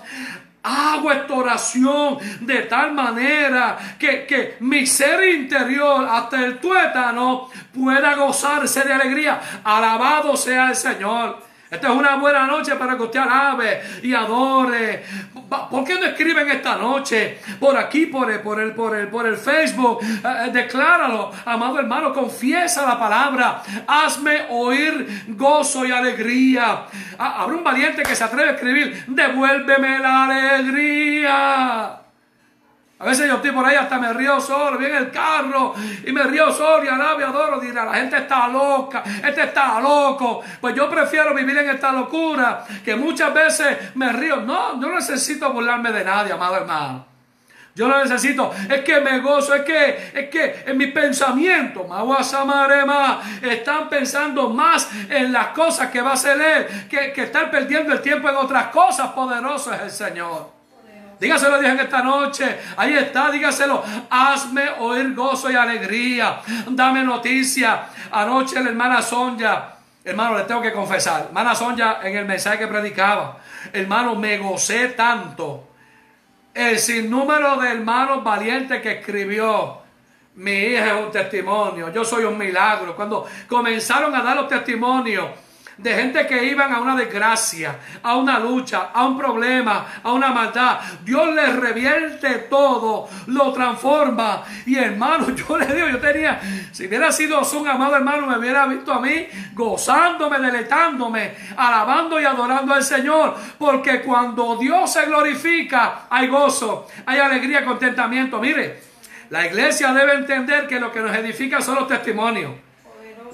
Hago esta oración de tal manera que, que, mi ser interior, hasta el tuétano, pueda gozarse de alegría. Alabado sea el Señor. Esta es una buena noche para que usted alabe y adore. ¿Por qué no escriben esta noche? Por aquí, por el, por el, por el, Facebook. Eh, eh, decláralo, amado hermano, confiesa la palabra. Hazme oír gozo y alegría. Ah, habrá un valiente que se atreve a escribir, devuélveme la alegría. A veces yo estoy por ahí hasta me río solo, viene el carro y me río solo y alabo y adoro. Dirá, la gente está loca, este está loco. Pues yo prefiero vivir en esta locura que muchas veces me río. No, yo no necesito burlarme de nadie, amado hermano. Yo no necesito, es que me gozo, es que, es que en mi pensamiento, Maguasamarema, están pensando más en las cosas que va a hacer él, que, que estar perdiendo el tiempo en otras cosas. Poderoso es el Señor. Dígaselo a Dios en esta noche. Ahí está, dígaselo. Hazme oír gozo y alegría. Dame noticia. Anoche la hermana Sonja. Hermano, le tengo que confesar. Hermana Sonja, en el mensaje que predicaba. Hermano, me gocé tanto. El sinnúmero de hermanos valientes que escribió. Mi hija es un testimonio. Yo soy un milagro. Cuando comenzaron a dar los testimonios de gente que iban a una desgracia, a una lucha, a un problema, a una maldad. Dios les revierte todo, lo transforma. Y hermano, yo le digo, yo tenía, si hubiera sido un amado hermano, me hubiera visto a mí gozándome, deleitándome, alabando y adorando al Señor. Porque cuando Dios se glorifica, hay gozo, hay alegría, contentamiento. Mire, la iglesia debe entender que lo que nos edifica son los testimonios.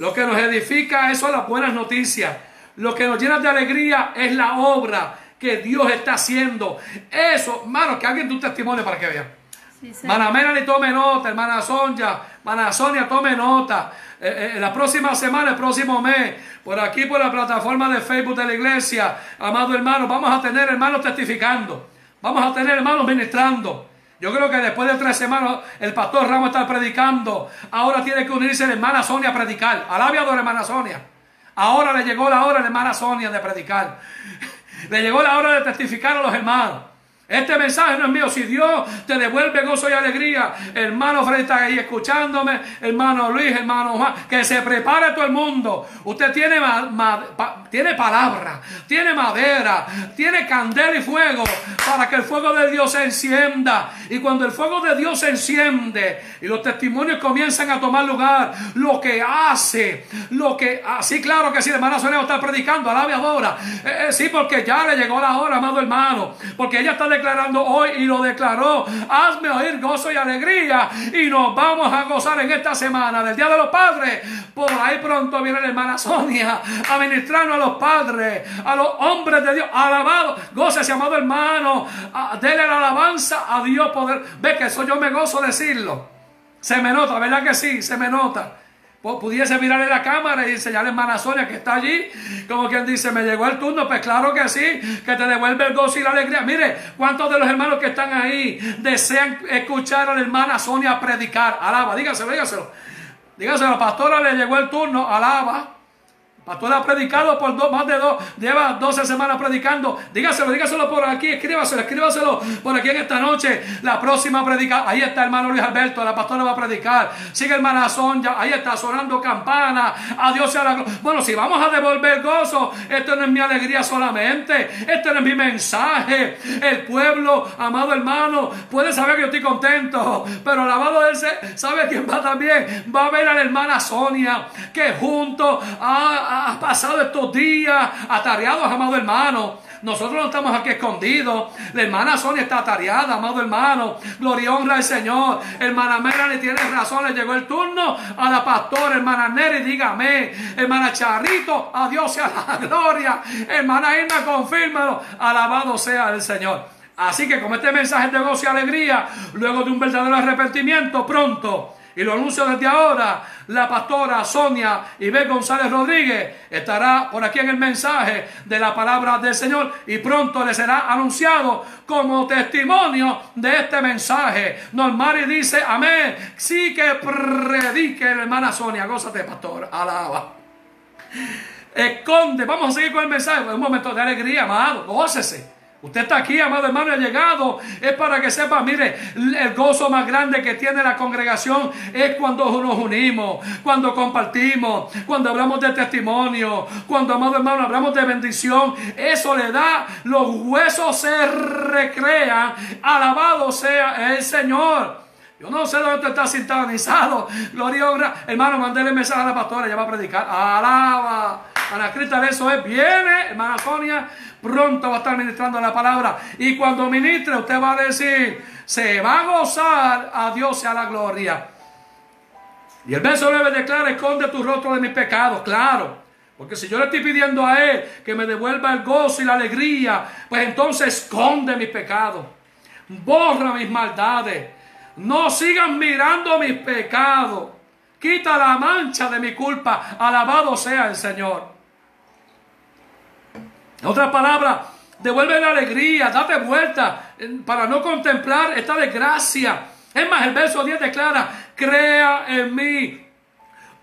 Lo que nos edifica eso son las buenas noticias. Lo que nos llena de alegría es la obra que Dios está haciendo. Eso, hermano, que alguien dé un testimonio para que vean. Sí, ni tome nota, hermana Sonja, hermana Sonia, tome nota. Eh, eh, la próxima semana, el próximo mes, por aquí, por la plataforma de Facebook de la iglesia, amado hermano, vamos a tener hermanos testificando. Vamos a tener hermanos ministrando. Yo creo que después de tres semanas el pastor Ramos está predicando. Ahora tiene que unirse la hermana Sonia a predicar. Alabia la hermana Sonia. Ahora le llegó la hora a la hermana Sonia de predicar. Le llegó la hora de testificar a los hermanos. Este mensaje no es mío. Si Dios te devuelve gozo y alegría, hermano Fred está ahí escuchándome, hermano Luis, hermano Juan, que se prepare todo el mundo. Usted tiene, tiene palabra, tiene madera, tiene candela y fuego para que el fuego de Dios se encienda. Y cuando el fuego de Dios se enciende y los testimonios comienzan a tomar lugar, lo que hace, lo que, así claro que sí, hermana Sonia está predicando, alabe ahora. Eh, eh, sí, porque ya le llegó la hora, amado hermano, porque ella está de declarando hoy y lo declaró. Hazme oír gozo y alegría y nos vamos a gozar en esta semana del Día de los Padres. Por ahí pronto viene la hermana Sonia a ministrarnos a los padres, a los hombres de Dios. Alabado, ese amado hermano. Dele la alabanza a Dios poder. Ve que eso yo me gozo decirlo. Se me nota, ¿verdad que sí? Se me nota pudiese mirar en la cámara y enseñarle a hermana Sonia que está allí, como quien dice, me llegó el turno, pues claro que sí, que te devuelve el gozo y la alegría. Mire, ¿cuántos de los hermanos que están ahí desean escuchar a la hermana Sonia predicar? Alaba, dígaselo, dígaselo. Dígaselo, pastora le llegó el turno, alaba. Pastor ha predicado por dos, más de dos, lleva 12 semanas predicando. Dígaselo, dígaselo por aquí, escríbaselo, escríbaselo por aquí en esta noche. La próxima predica, ahí está hermano Luis Alberto, la pastora va a predicar. Sigue hermana Sonja, ahí está sonando campana. Adiós sea la Bueno, si vamos a devolver gozo, esto no es mi alegría solamente, esto no es mi mensaje. El pueblo, amado hermano, puede saber que yo estoy contento, pero alabado él sabe quién va también. Va a ver a la hermana Sonia, que junto a has pasado estos días atareados, amado hermano, nosotros no estamos aquí escondidos. La hermana Sonia está tareada, amado hermano. Gloria honra al Señor. Hermana Melanie tiene razón, le llegó el turno a la pastora, hermana Neri, dígame. Hermana Charrito, a Dios sea la gloria. Hermana Irma, confírmalo. Alabado sea el Señor. Así que con este mensaje de gozo y alegría, luego de un verdadero arrepentimiento, pronto y lo anuncio desde ahora, la pastora Sonia Ibel González Rodríguez estará por aquí en el mensaje de la palabra del Señor y pronto le será anunciado como testimonio de este mensaje. Normari dice, amén, sí que predique hermana Sonia, gózate pastor, alaba. Esconde, vamos a seguir con el mensaje, un momento de alegría, amado, gócese. Usted está aquí, amado hermano, ha llegado. Es para que sepa, mire, el gozo más grande que tiene la congregación es cuando nos unimos, cuando compartimos, cuando hablamos de testimonio, cuando, amado hermano, hablamos de bendición. Eso le da, los huesos se recrean. Alabado sea el Señor. Yo no sé dónde está sintonizado. Gloria honra. Hermano, mandéle mensaje a la pastora, ella va a predicar. Alaba. Ana Crista, eso es. Viene, hermana Sonia pronto va a estar ministrando la palabra. Y cuando ministre, usted va a decir, se va a gozar, a Dios sea la gloria. Y el verso 9 declara, esconde tu rostro de mis pecados, claro. Porque si yo le estoy pidiendo a Él que me devuelva el gozo y la alegría, pues entonces esconde mis pecados. Borra mis maldades. No sigan mirando mis pecados. Quita la mancha de mi culpa. Alabado sea el Señor. En otras palabras, devuelve la alegría, date vuelta para no contemplar esta desgracia. Es más, el verso 10 declara, crea en mí,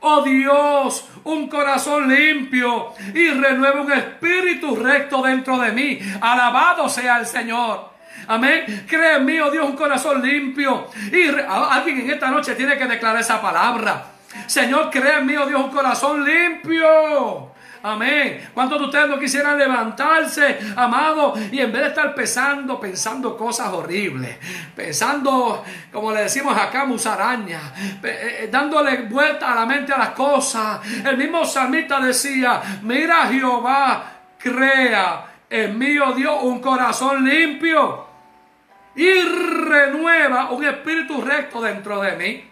oh Dios, un corazón limpio y renueve un espíritu recto dentro de mí. Alabado sea el Señor. Amén. Crea en mí, oh Dios, un corazón limpio. Y alguien en esta noche tiene que declarar esa palabra. Señor, crea en mí, oh Dios, un corazón limpio Amén. ¿Cuántos de ustedes no quisieran levantarse, amado, y en vez de estar pensando, pensando cosas horribles, pensando, como le decimos acá, musaraña, eh, eh, dándole vuelta a la mente a las cosas? El mismo salmista decía, mira Jehová, crea en mí, oh Dios, un corazón limpio y renueva un espíritu recto dentro de mí.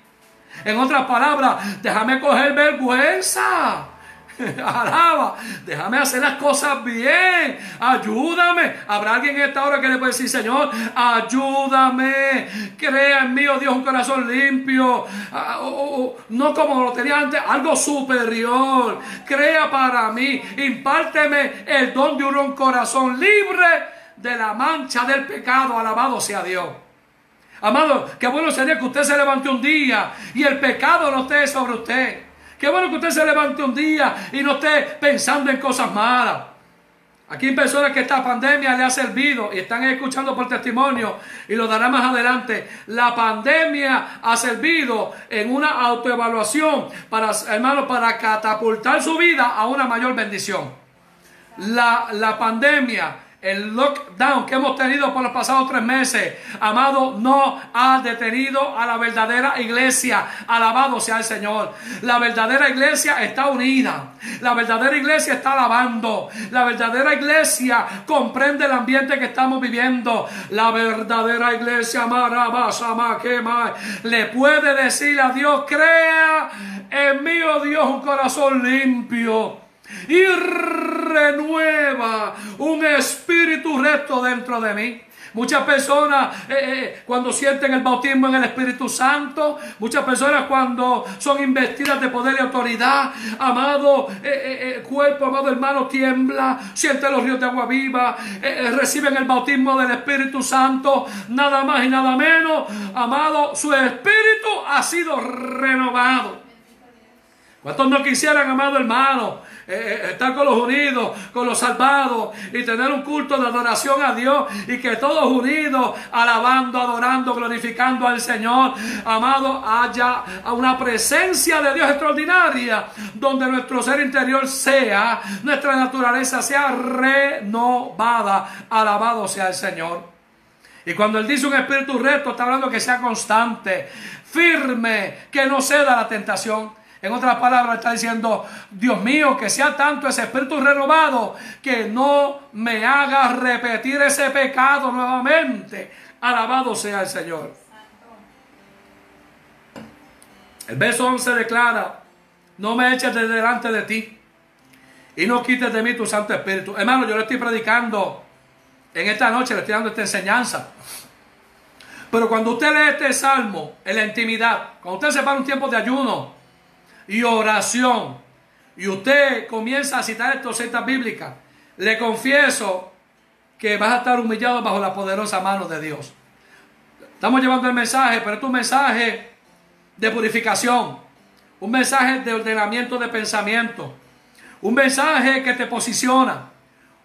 En otras palabras, déjame coger vergüenza. Alaba, déjame hacer las cosas bien. Ayúdame. Habrá alguien en esta hora que le puede decir, Señor, ayúdame. Crea en mí, oh Dios, un corazón limpio. Ah, no como lo tenía antes, algo superior. Crea para mí. Impárteme el don de un corazón libre de la mancha del pecado. Alabado sea Dios. Amado, qué bueno sería que usted se levante un día y el pecado no esté sobre usted. Qué bueno que usted se levante un día y no esté pensando en cosas malas. Aquí hay personas que esta pandemia le ha servido y están escuchando por testimonio y lo dará más adelante. La pandemia ha servido en una autoevaluación para, para catapultar su vida a una mayor bendición. La, la pandemia el lockdown que hemos tenido por los pasados tres meses, amado, no ha detenido a la verdadera iglesia. Alabado sea el Señor. La verdadera iglesia está unida. La verdadera iglesia está alabando. La verdadera iglesia comprende el ambiente que estamos viviendo. La verdadera iglesia, le puede decir a Dios, crea en mí, oh Dios, un corazón limpio y renueva un espíritu recto dentro de mí. Muchas personas eh, eh, cuando sienten el bautismo en el Espíritu Santo, muchas personas cuando son investidas de poder y autoridad, amado eh, cuerpo, amado hermano, tiembla, sienten los ríos de agua viva, reciben el bautismo del Espíritu Santo, nada más y nada menos, amado, su espíritu ha sido renovado. ¿Cuántos no quisieran, amado hermano, eh, eh, estar con los unidos, con los salvados y tener un culto de adoración a Dios y que todos unidos, alabando, adorando, glorificando al Señor, amado, haya una presencia de Dios extraordinaria donde nuestro ser interior sea, nuestra naturaleza sea renovada, alabado sea el Señor. Y cuando Él dice un espíritu recto, está hablando que sea constante, firme, que no ceda a la tentación. En otras palabras, está diciendo, Dios mío, que sea tanto ese espíritu renovado que no me haga repetir ese pecado nuevamente. Alabado sea el Señor. El verso 11 declara, no me eches de delante de ti y no quites de mí tu Santo Espíritu. Hermano, yo le estoy predicando en esta noche, le estoy dando esta enseñanza. Pero cuando usted lee este salmo en la intimidad, cuando usted se un tiempo de ayuno y oración, y usted comienza a citar estas citas bíblicas, le confieso que vas a estar humillado bajo la poderosa mano de Dios. Estamos llevando el mensaje, pero es un mensaje de purificación, un mensaje de ordenamiento de pensamiento, un mensaje que te posiciona,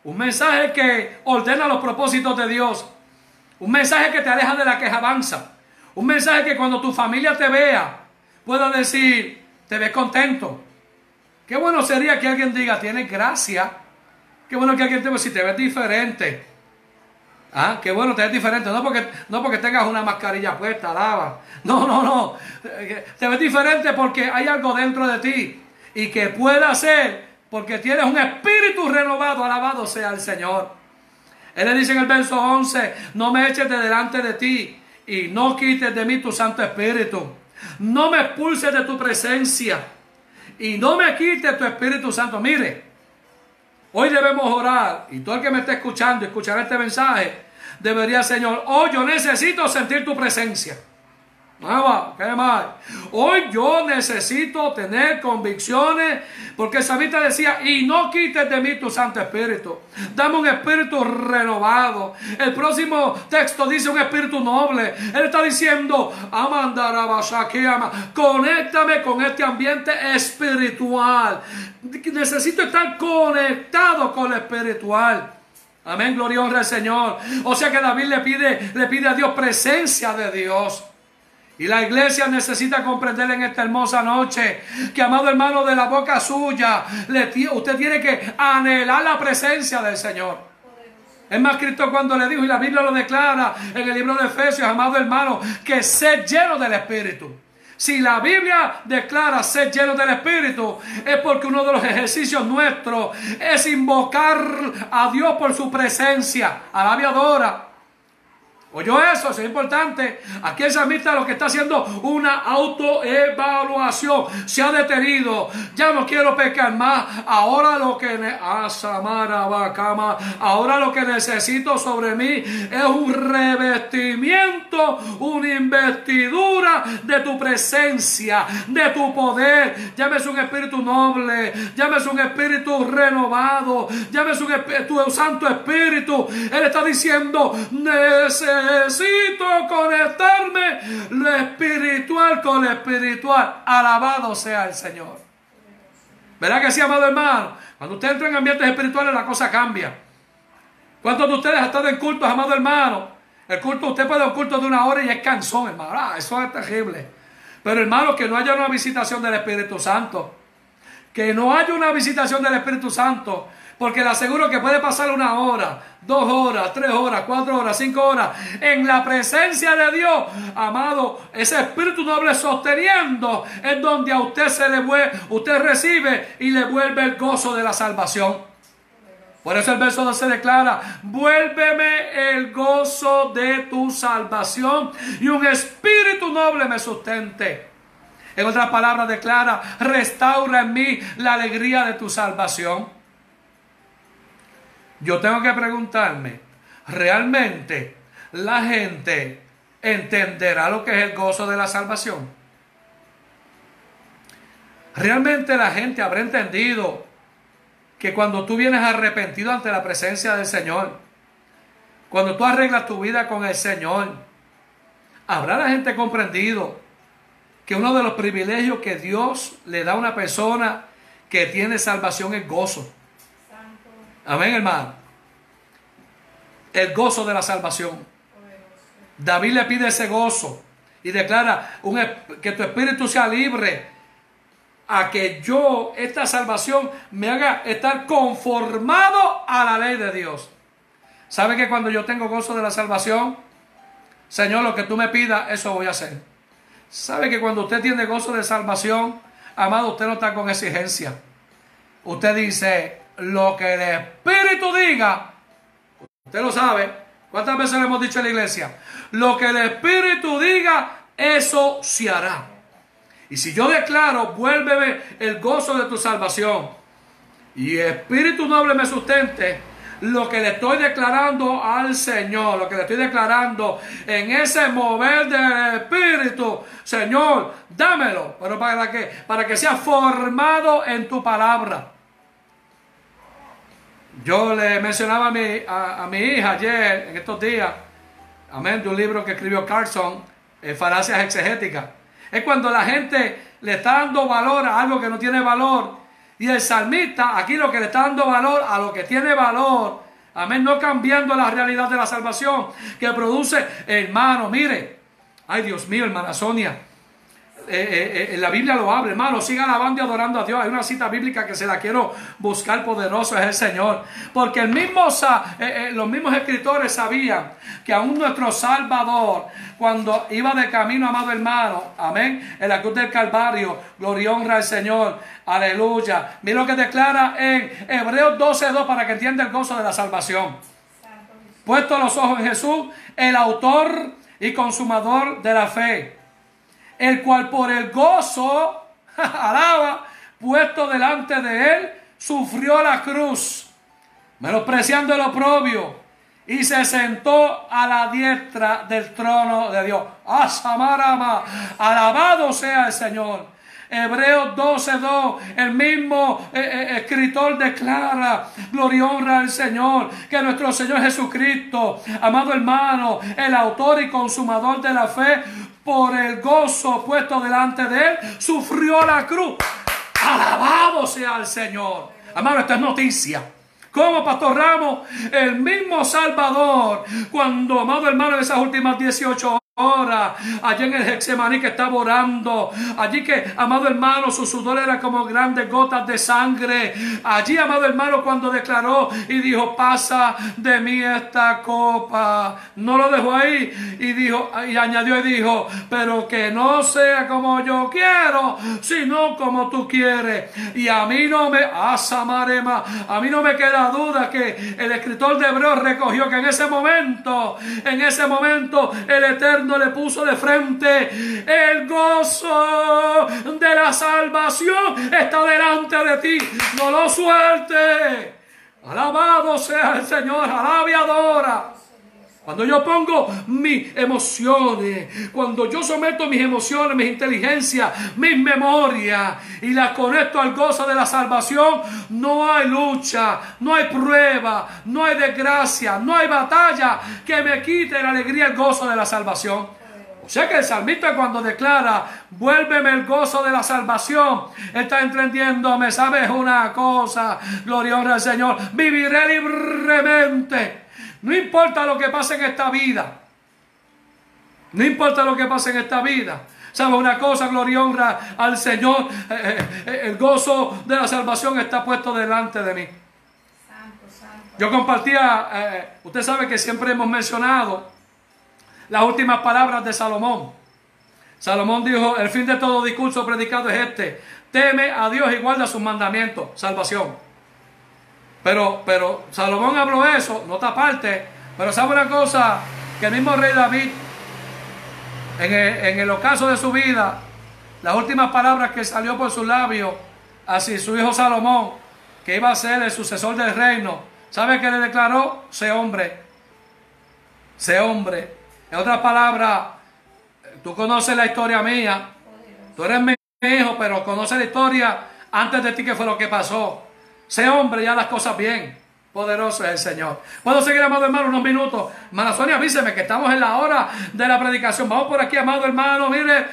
un mensaje que ordena los propósitos de Dios, un mensaje que te aleja de la quejabanza, un mensaje que cuando tu familia te vea pueda decir, te ves contento. Qué bueno sería que alguien diga, tienes gracia. Qué bueno que alguien te diga, si te ves diferente. Ah, qué bueno, te ves diferente. No porque, no porque tengas una mascarilla puesta, lava. No, no, no. Te ves diferente porque hay algo dentro de ti. Y que pueda ser porque tienes un espíritu renovado. Alabado sea el Señor. Él le dice en el verso 11, no me eches de delante de ti y no quites de mí tu Santo Espíritu. No me expulses de tu presencia y no me quites tu Espíritu Santo. Mire, Hoy debemos orar y todo el que me esté escuchando escuchará este mensaje debería, Señor, hoy yo necesito sentir tu presencia. ¿Qué más? Hoy yo necesito tener convicciones, porque el salmista decía, y no quites de mí tu Santo Espíritu. Dame un espíritu renovado. El próximo texto dice un espíritu noble. Él está diciendo, ama, conéctame con este ambiente espiritual. Necesito estar conectado con lo espiritual. Amén, gloria al Señor. O sea que David le pide, le pide a Dios presencia de Dios. Y la iglesia necesita comprender en esta hermosa noche que, amado hermano, de la boca suya, usted tiene que anhelar la presencia del Señor. Es más, Cristo cuando le dijo, y la Biblia lo declara en el libro de Efesios, amado hermano, que sé lleno del Espíritu. Si la Biblia declara ser lleno del Espíritu, es porque uno de los ejercicios nuestros es invocar a Dios por su presencia. A la adora. Oye eso, eso es importante. Aquí el salmista lo que está haciendo una autoevaluación. Se ha detenido. Ya no quiero pecar más. Ahora lo que ahora lo que necesito sobre mí es un revestimiento, una investidura de tu presencia, de tu poder. Llámese un espíritu noble, llámese un espíritu renovado, llámese un tu Santo Espíritu. Él está diciendo, necesito necesito conectarme lo espiritual con lo espiritual. Alabado sea el Señor. ¿Verdad que sí, amado hermano? Cuando usted entra en ambientes espirituales la cosa cambia. ¿Cuántos de ustedes han estado en cultos, amado hermano? El culto, usted puede un culto de una hora y es cansón, hermano. Ah, eso es terrible. Pero hermano, que no haya una visitación del Espíritu Santo. Que no haya una visitación del Espíritu Santo porque le aseguro que puede pasar una hora, dos horas, tres horas, cuatro horas, cinco horas en la presencia de Dios. Amado, ese espíritu noble sosteniendo es donde a usted se le vuelve, usted recibe y le vuelve el gozo de la salvación. Por eso el verso 12 declara, vuélveme el gozo de tu salvación y un espíritu noble me sustente. En otras palabras declara, restaura en mí la alegría de tu salvación. Yo tengo que preguntarme, ¿realmente la gente entenderá lo que es el gozo de la salvación? ¿Realmente la gente habrá entendido que cuando tú vienes arrepentido ante la presencia del Señor, cuando tú arreglas tu vida con el Señor, habrá la gente comprendido que uno de los privilegios que Dios le da a una persona que tiene salvación es gozo. Amén, hermano. El gozo de la salvación. David le pide ese gozo y declara que tu espíritu sea libre a que yo, esta salvación, me haga estar conformado a la ley de Dios. ¿Sabe que cuando yo tengo gozo de la salvación, Señor, lo que tú me pidas, eso voy a hacer? ¿Sabe que cuando usted tiene gozo de salvación, Amado, usted no está con exigencia. Usted dice, lo que el Espíritu diga, usted lo sabe. ¿Cuántas veces le hemos dicho en la iglesia? Lo que el Espíritu diga, eso se hará. Y si yo declaro, vuélveme el gozo de tu salvación. Y Espíritu noble me sustente. Lo que le estoy declarando al Señor, lo que le estoy declarando en ese mover del Espíritu, Señor, dámelo, pero para que, para que sea formado en tu palabra. Yo le mencionaba a mi, a, mi hija ayer, en estos días, amén, de un libro que escribió Carson, eh, Falacias Exegéticas. Es cuando la gente le está dando valor a algo que no tiene valor. Y el salmista aquí lo que le está dando valor a lo que tiene valor. Amén, no cambiando la realidad de la salvación que produce, hermano, mire. Ay, Dios mío, hermana Sonia. Eh, eh, eh, la Biblia lo habla, hermano. Siga alabando y adorando a Dios. Hay una cita bíblica que se la quiero buscar poderoso, es el Señor. Porque el mismo, los mismos escritores sabían que aún nuestro Salvador, cuando iba de camino, amado hermano, amén, en la cruz del Calvario, gloria honra al Señor, aleluya. Mira lo que declara en Hebreos 12:2 para que entienda el gozo de la salvación. Puesto los ojos en Jesús, el autor y consumador de la fe el cual por el gozo, alaba, puesto delante de él, sufrió la cruz, menospreciando el oprobio, y se sentó a la diestra del trono de Dios. ¡Asamarama! Alabado sea el Señor. Hebreos 12.2, el mismo eh, eh, escritor declara, gloria y honra al Señor, que nuestro Señor Jesucristo, amado hermano, el autor y consumador de la fe, por el gozo puesto delante de él, sufrió la cruz. Alabado sea el Señor. Amado, esta es noticia. Como Pastor Ramos, el mismo Salvador, cuando, amado hermano, en esas últimas 18 allí en el Hexemaní que estaba orando, allí que, amado hermano, su sudor era como grandes gotas de sangre, allí, amado hermano, cuando declaró y dijo, pasa de mí esta copa, no lo dejó ahí y dijo, y añadió y dijo, pero que no sea como yo quiero, sino como tú quieres, y a mí no me, asamarema, a mí no me queda duda que el escritor de Hebreos recogió que en ese momento, en ese momento, el Eterno le puso de frente el gozo de la salvación está delante de ti. No lo suelte. Alabado sea el Señor, alaba y adora. Cuando yo pongo mis emociones, cuando yo someto mis emociones, mis inteligencias, mis memorias y las conecto al gozo de la salvación, no hay lucha, no hay prueba, no hay desgracia, no hay batalla que me quite la alegría el gozo de la salvación. O sea que el salmista cuando declara, vuélveme el gozo de la salvación, está entendiendo, me sabes una cosa, gloria al Señor, viviré libremente no importa lo que pase en esta vida. No importa lo que pase en esta vida. ¿Sabe una cosa? Gloria y honra al Señor. Eh, eh, eh, el gozo de la salvación está puesto delante de mí. Yo compartía, usted sabe que siempre hemos mencionado las últimas palabras de Salomón. Salomón dijo, el fin de todo discurso predicado es este. Teme a Dios y guarda sus mandamientos. Salvación. Pero, pero Salomón habló eso, nota aparte. Pero sabe una cosa, que el mismo rey David, en el, en el ocaso de su vida, las últimas palabras que salió por su labio hacia su hijo Salomón, que iba a ser el sucesor del reino, ¿sabe qué le declaró? Sé hombre. Sé hombre. En otras palabras, tú conoces la historia mía. Tú eres mi hijo, pero conoces la historia antes de ti que fue lo que pasó. Sé hombre, ya las cosas bien. Poderoso es el Señor. ¿Puedo seguir, amado hermano, unos minutos? Hermana Sonia, avíseme que estamos en la hora de la predicación. Vamos por aquí, amado hermano, mire.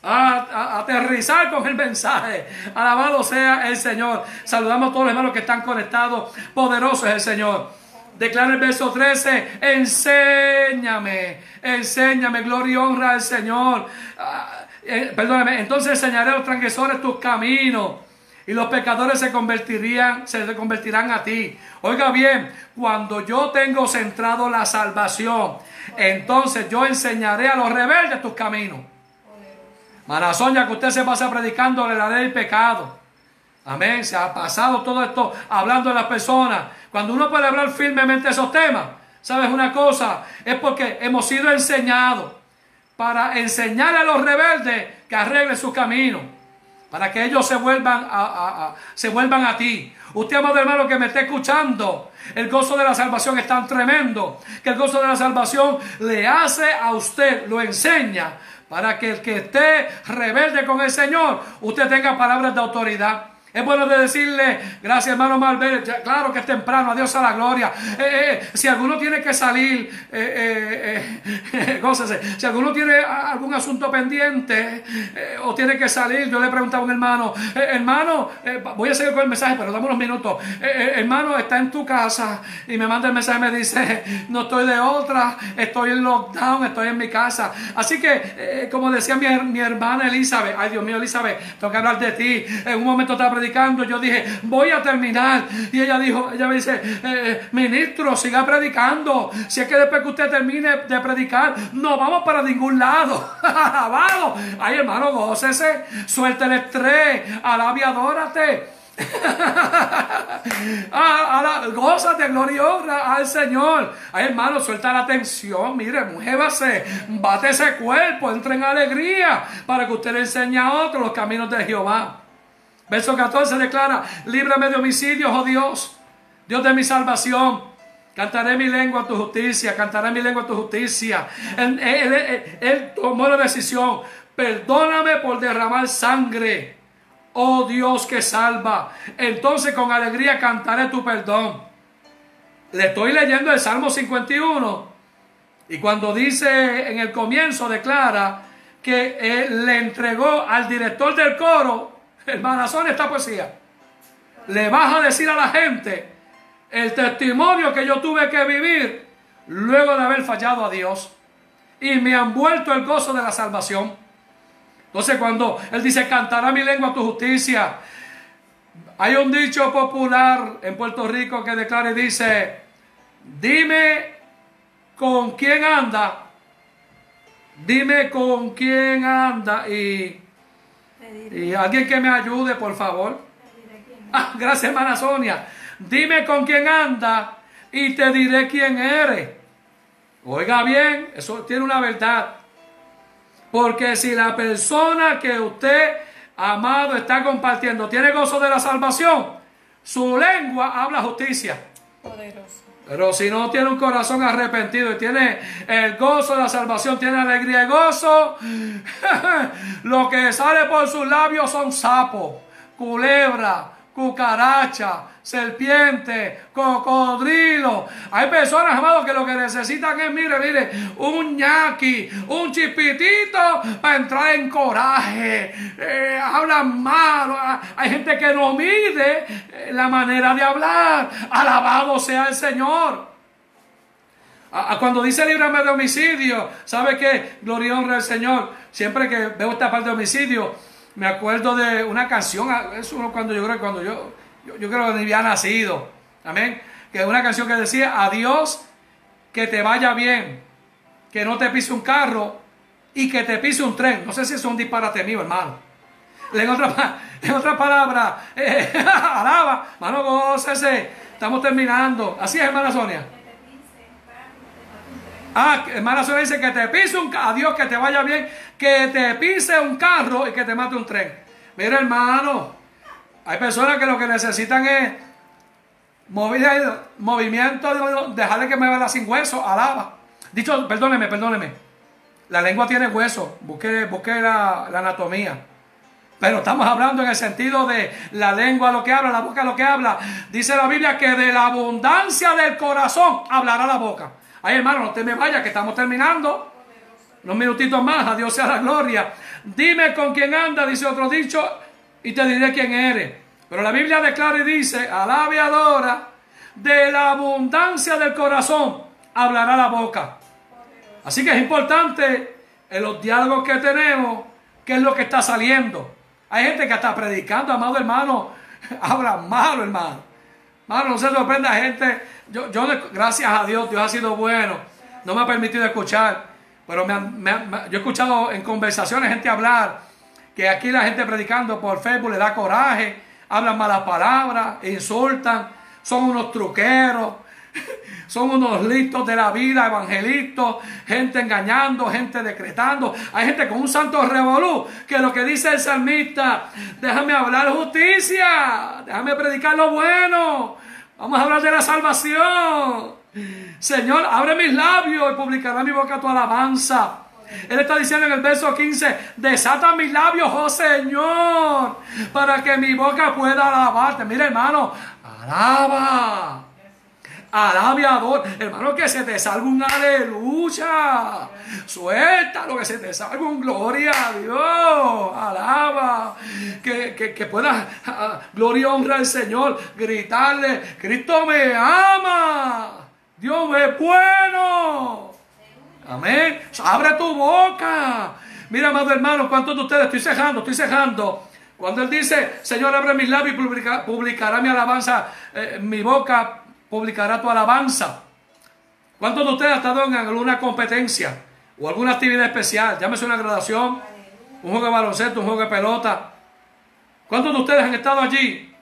A, aterrizar con el mensaje. Alabado sea el Señor. Saludamos a todos los hermanos que están conectados. Poderoso es el Señor. Declara el verso 13, enséñame, enséñame, gloria y honra al Señor. Ah, eh, perdóname, entonces enseñaré a los transgresores tus caminos y los pecadores se convertirían, se convertirán a ti. Oiga bien, cuando yo tengo centrado la salvación, entonces yo enseñaré a los rebeldes tus caminos. Mana Sonia, que usted se pasa predicándole la ley del pecado. Amén. Se ha pasado todo esto hablando de las personas. Cuando uno puede hablar firmemente esos temas, ¿sabes una cosa? Es porque hemos sido enseñados para enseñar a los rebeldes que arreglen su camino. Para que ellos se vuelvan a, se vuelvan a ti. Usted, amado hermano, que me está escuchando, el gozo de la salvación es tan tremendo que el gozo de la salvación le hace a usted, lo enseña, para que el que esté rebelde con el Señor, usted tenga palabras de autoridad. Es bueno de decirle, gracias hermano Malver, claro que es temprano, adiós a la gloria. Eh, eh, si alguno tiene que salir, eh, si alguno tiene algún asunto pendiente o tiene que salir, yo le preguntaba a un hermano, hermano, voy a seguir con el mensaje, pero dame unos minutos. hermano, está en tu casa y me manda el mensaje, me dice, no estoy de otra, estoy en lockdown, estoy en mi casa. Así que, como decía mi, mi, hermana Elizabeth, ay Dios mío Elizabeth, tengo que hablar de ti. En un momento yo dije, voy a terminar. Y ella dijo, ella me dice, eh, ministro, siga predicando. Si es que después que usted termine de predicar, no vamos para ningún lado. Alabado. Ay, hermano, gócese. Suelta el estrés. Alabe, adórate. ah, gózate, gloria y honra al Señor. Ay, hermano, suelta la tensión. Mire, muévase, bate ese cuerpo, entre en alegría para que usted le enseñe a otros los caminos de Jehová. Verso 14 declara, líbrame de homicidios, oh Dios, Dios de mi salvación. Cantaré mi lengua a tu justicia, cantaré mi lengua a tu justicia. Él, tomó la decisión, perdóname por derramar sangre, oh Dios que salva. Entonces con alegría cantaré tu perdón. Le estoy leyendo el Salmo 51 y cuando dice en el comienzo declara que él le entregó al director del coro Hermana, son esta poesía. Le vas a decir a la gente el testimonio que yo tuve que vivir luego de haber fallado a Dios. Y me han vuelto el gozo de la salvación. Entonces cuando Él dice, cantará mi lengua tu justicia. Hay un dicho popular en Puerto Rico que declara y dice, dime con quién anda. Dime con quién anda y y alguien que me ayude, por favor. Ah, gracias, hermana Sonia. Dime con quién anda y te diré quién eres. Oiga bien, eso tiene una verdad. Porque si la persona que usted, amado, está compartiendo tiene gozo de la salvación, su lengua habla justicia. Poderoso. Pero si no tiene un corazón arrepentido y tiene el gozo de la salvación, tiene alegría y gozo, lo que sale por sus labios son sapos, culebra, cucaracha, serpiente, cocodrilo. Hay personas, amados, que lo que necesitan es, mire, mire, un ñaki, un chipitito para entrar en coraje. Eh, hablan mal. Hay gente que no mide eh, la manera de hablar. Alabado sea el Señor. Cuando dice líbrame de homicidio, ¿sabe qué? Gloria y honra al Señor. Siempre que veo esta parte de homicidio, me acuerdo de una canción, ah, es cuando yo creo cuando yo, yo, creo que había nacido, amén, que una canción que decía, adiós, que te vaya bien, que no te pise un carro y que te pise un tren. No sé si es un disparate mío, hermano. En otra, en otra palabra, eh, alaba, hermano, gócese, estamos terminando. Así es, hermana Sonia. Ah, hermana Sonia dice que te pise un carro, adiós, que te vaya bien, que te pise un carro y que te mate un tren. Mira, hermano, hay personas que lo que necesitan es movimiento, dejarle que me vaya sin hueso, alaba. Dicho, perdóneme, perdóneme. La lengua tiene hueso, busque, busque la, la anatomía. Pero estamos hablando en el sentido de la lengua lo que habla, la boca lo que habla. Dice la Biblia que de la abundancia del corazón hablará la boca. Ay, hermano, no te me vayas, que estamos terminando. Unos minutitos más, a Dios sea la gloria. Dime con quién anda, dice otro dicho, y te diré quién eres. Pero la Biblia declara y dice, alabe adora, de la abundancia del corazón hablará la boca. Así que es importante en los diálogos que tenemos, qué es lo que está saliendo. Hay gente que está predicando, amado hermano, habla malo, hermano. Hermano, no se sorprenda, gente yo, yo, gracias a Dios, Dios ha sido bueno. No me ha permitido escuchar. Pero me, yo he escuchado en conversaciones gente hablar que aquí la gente predicando por Facebook le da coraje, hablan malas palabras, insultan, son unos truqueros, son unos listos de la vida, evangelistas, gente engañando, gente decretando. Hay gente con un santo revolú que lo que dice el salmista, déjame hablar justicia, déjame predicar lo bueno, vamos a hablar de la salvación. Señor, abre mis labios y publicará mi boca tu alabanza. Él está diciendo en el verso 15, desata mis labios, oh Señor, para que mi boca pueda alabarte. Mira hermano, alaba. Alaba Hermano, que se te salga un aleluya. Suelta lo que se te salga un gloria a Dios. Alaba. Que, que, que puedas, ah, honra al Señor. Gritarle, Cristo me ama. Dios es bueno. Amén. Abre tu boca. Mira, amado hermano, ¿cuántos de ustedes? Estoy cejando, estoy cejando. Cuando Él dice, Señor, abre mis labios y publicará mi alabanza, eh, mi boca publicará tu alabanza. ¿Cuántos de ustedes han estado en alguna competencia o alguna actividad especial? Llámese una graduación, un juego de baloncesto, un juego de pelota. ¿Cuántos de ustedes han estado allí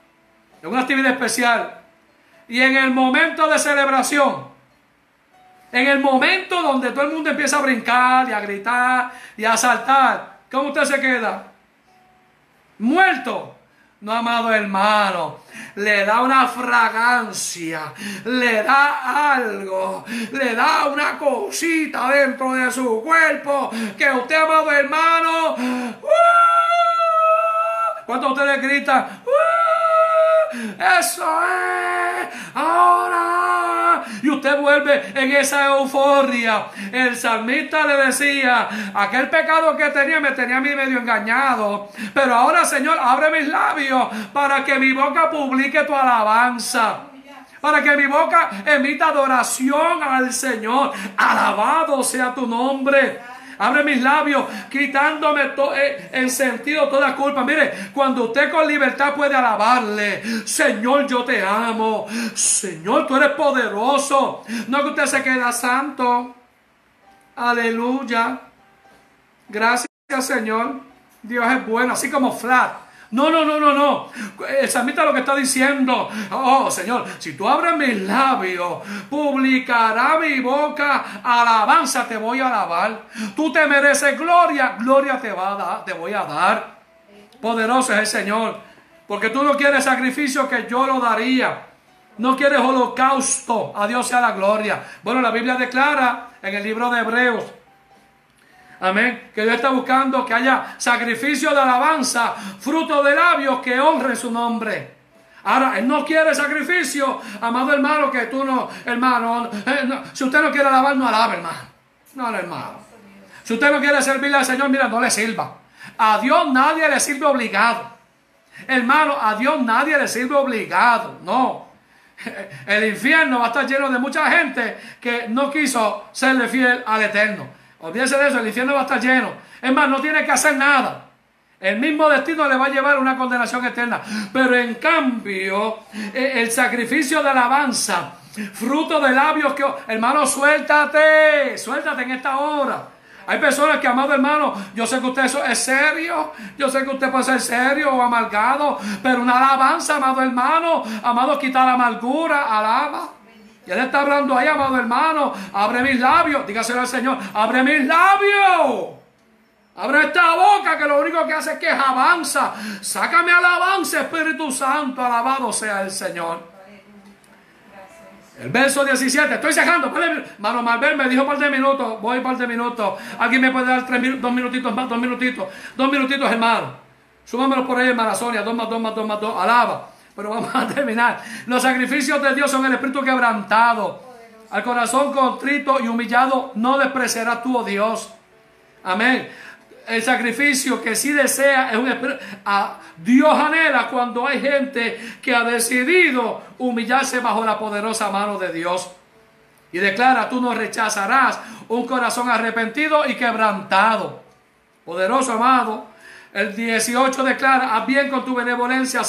en una actividad especial? Y en el momento de celebración, en el momento donde todo el mundo empieza a brincar y a gritar y a saltar, ¿cómo usted se queda? Muerto. No, amado hermano, le da una fragancia, le da algo, le da una cosita dentro de su cuerpo que usted, amado hermano, cuando ustedes gritan, eso es, ahora. Y usted vuelve en esa euforia. El salmista le decía, aquel pecado que tenía me tenía a mí medio engañado. Pero ahora, Señor, abre mis labios para que mi boca publique tu alabanza para que mi boca emita adoración al Señor. Alabado sea tu nombre. Abre mis labios, quitándome eh, en sentido toda culpa. Mire, cuando usted con libertad puede alabarle, Señor, yo te amo. Señor, tú eres poderoso. No que usted se queda santo. Aleluya. Gracias, Señor. Dios es bueno, así como flat. No, no, no, no, no. El samita lo que está diciendo. Oh, Señor, si tú abres mis labios, publicará mi boca alabanza, te voy a alabar. Tú te mereces gloria, gloria te, va a dar, te voy a dar. Poderoso es el Señor. Porque tú no quieres sacrificio que yo lo daría. No quieres holocausto. A Dios sea la gloria. Bueno, la Biblia declara en el libro de Hebreos Amén. Que Dios está buscando que haya sacrificio de alabanza, fruto de labios que honren su nombre. Ahora, Él no quiere sacrificio, amado hermano, que tú no, hermano, eh, si usted no quiere alabar, no alabe, hermano. No, hermano. Si usted no quiere servirle al Señor, mira, no le sirva. A Dios nadie le sirve obligado. Hermano, a Dios nadie le sirve obligado. No. El infierno va a estar lleno de mucha gente que no quiso serle fiel al Eterno. Olvídese de eso, el infierno va a estar lleno. Es no tiene que hacer nada. El mismo destino le va a llevar una condenación eterna. Pero en cambio, eh, el sacrificio de alabanza, fruto de labios que... Hermano, suéltate, suéltate en esta hora. Hay personas que, amado hermano, yo sé que usted es serio, yo sé que usted puede ser serio o amargado, pero una alabanza, amado hermano, amado, quita la amargura, alaba. Y Él está hablando ahí, amado hermano. Abre mis labios. Dígaselo al Señor. Abre mis labios. Abre esta boca que lo único que hace es que avanza. Sácame alabanza, Espíritu Santo. Alabado sea el Señor. El verso 17, estoy cejando. Mano Malver me dijo un par de minutos. Voy un par de minutos. Alguien me puede dar tres, dos minutitos más, dos minutitos. Dos minutitos, hermano. Súmamelo por ahí, hermana Sonia. Dos más, dos más, dos más, dos. Alaba. Pero vamos a terminar. Los sacrificios de Dios son el espíritu quebrantado. Al corazón contrito y humillado no despreciarás tú, oh Dios. Amén. El sacrificio que sí desea es un. A Dios anhela cuando hay gente que ha decidido humillarse bajo la poderosa mano de Dios. Y declara, tú no rechazarás un corazón arrepentido y quebrantado. Poderoso amado. El 18 declara, haz bien con tu benevolencia,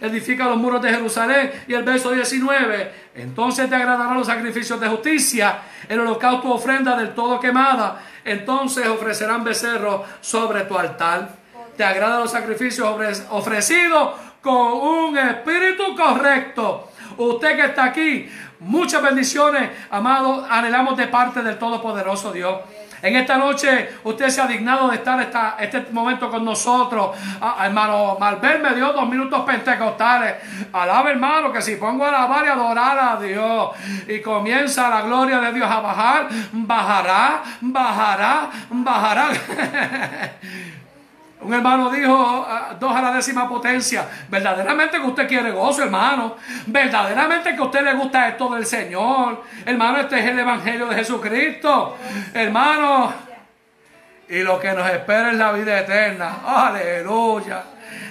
edifica los muros de Jerusalén. Y el verso 19, entonces te agradarán los sacrificios de justicia, el holocausto ofrenda del todo quemada. Entonces ofrecerán becerros sobre tu altar. te agradan los sacrificios ofre- ofrecidos con un espíritu correcto. Usted que está aquí, muchas bendiciones, amado, anhelamos de parte del Todopoderoso Dios. En esta noche usted se ha dignado de estar esta, este momento con nosotros. Ah, hermano Malver me dio dos minutos pentecostales. Alaba hermano que si pongo a alabar y adorar a Dios y comienza la gloria de Dios a bajar, bajará, bajará, bajará. Un hermano dijo ah, dos a la décima potencia. Verdaderamente que usted quiere gozo, hermano. Verdaderamente que a usted le gusta esto del Señor. Hermano, este es el Evangelio de Jesucristo. Hermano. Y lo que nos espera es la vida eterna. Aleluya.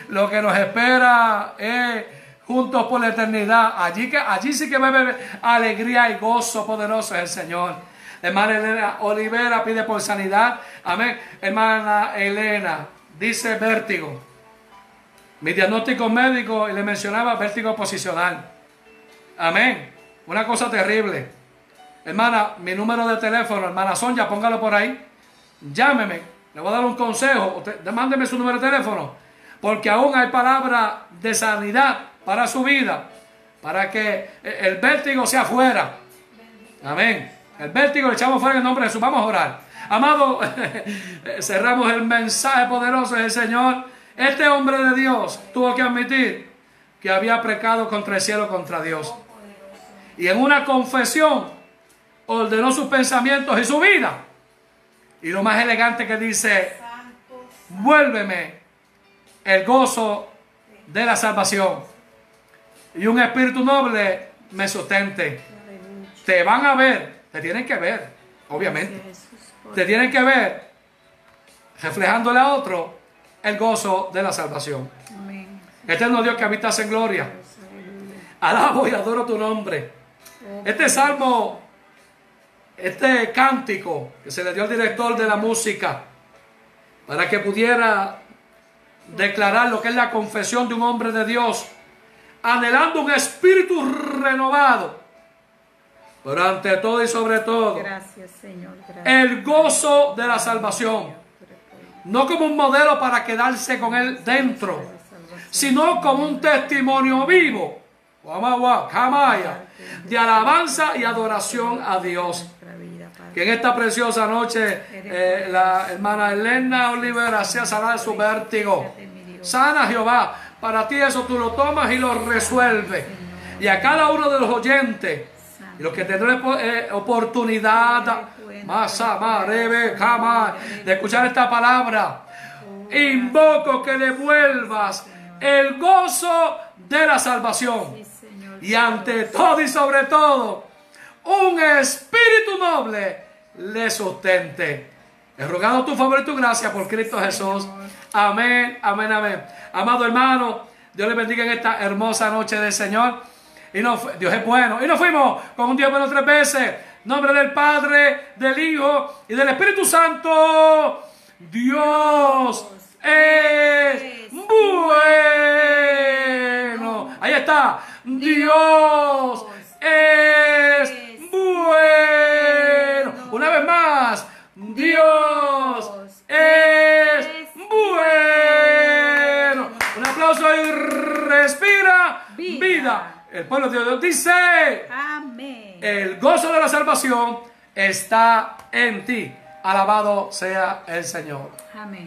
Lo que nos espera es juntos por la eternidad. Allí, que, allí sí que haber alegría y gozo poderoso es el Señor. Hermana Elena Olivera pide por sanidad. Amén. Hermana Elena dice vértigo. Mi diagnóstico médico, y le mencionaba vértigo posicional. Amén. Una cosa terrible. Hermana, mi número de teléfono, hermana Sonia, póngalo por ahí. Llámeme. Le voy a dar un consejo. Usted, mándeme su número de teléfono. Porque aún hay palabra de sanidad para su vida. Para que el vértigo sea fuera. Amén. El vértigo le echamos fuera en el nombre de Jesús. Vamos a orar. Amado, cerramos el mensaje poderoso del Señor. Este hombre de Dios tuvo que admitir que había pecado contra el cielo, contra Dios. Y en una confesión ordenó sus pensamientos y su vida. Y lo más elegante que dice, vuélveme el gozo de la salvación. Y un espíritu noble me sustente. Te van a ver, te tienen que ver, obviamente. Te tienen que ver reflejándole a otro el gozo de la salvación. Eterno Dios que habitas en gloria. Alabo y adoro tu nombre. Este salmo, este cántico que se le dio al director de la música para que pudiera declarar lo que es la confesión de un hombre de Dios, anhelando un espíritu renovado, pero ante todo y sobre todo, Gracias, Señor. Gracias. el gozo de la salvación, no como un modelo para quedarse con él dentro, sino como un testimonio vivo de alabanza y adoración a Dios. Que en esta preciosa noche eh, la hermana Elena Olivera sea sanada de su vértigo. Sana Jehová. Para ti eso tú lo tomas y lo resuelves. Y a cada uno de los oyentes y los que tendrán eh, oportunidad ma, rebe, jama, de escuchar esta palabra, invoco que devuelvas el gozo de la salvación. Y ante todo y sobre todo, un espíritu noble le sustente. He rogado tu favor y tu gracia por Cristo Jesús. Amén, amén, amén. Amado hermano, Dios le bendiga en esta hermosa noche del Señor. Y nos, Dios es bueno. Y nos fuimos con un Dios bueno tres veces. Nombre del Padre, del Hijo y del Espíritu Santo. Dios es bueno. Ahí está. Dios es bueno. Una vez más. Dios es bueno. Un aplauso y respira. Vida. El pueblo de Dios dice, Amén. el gozo de la salvación está en ti. Alabado sea el Señor. Amén.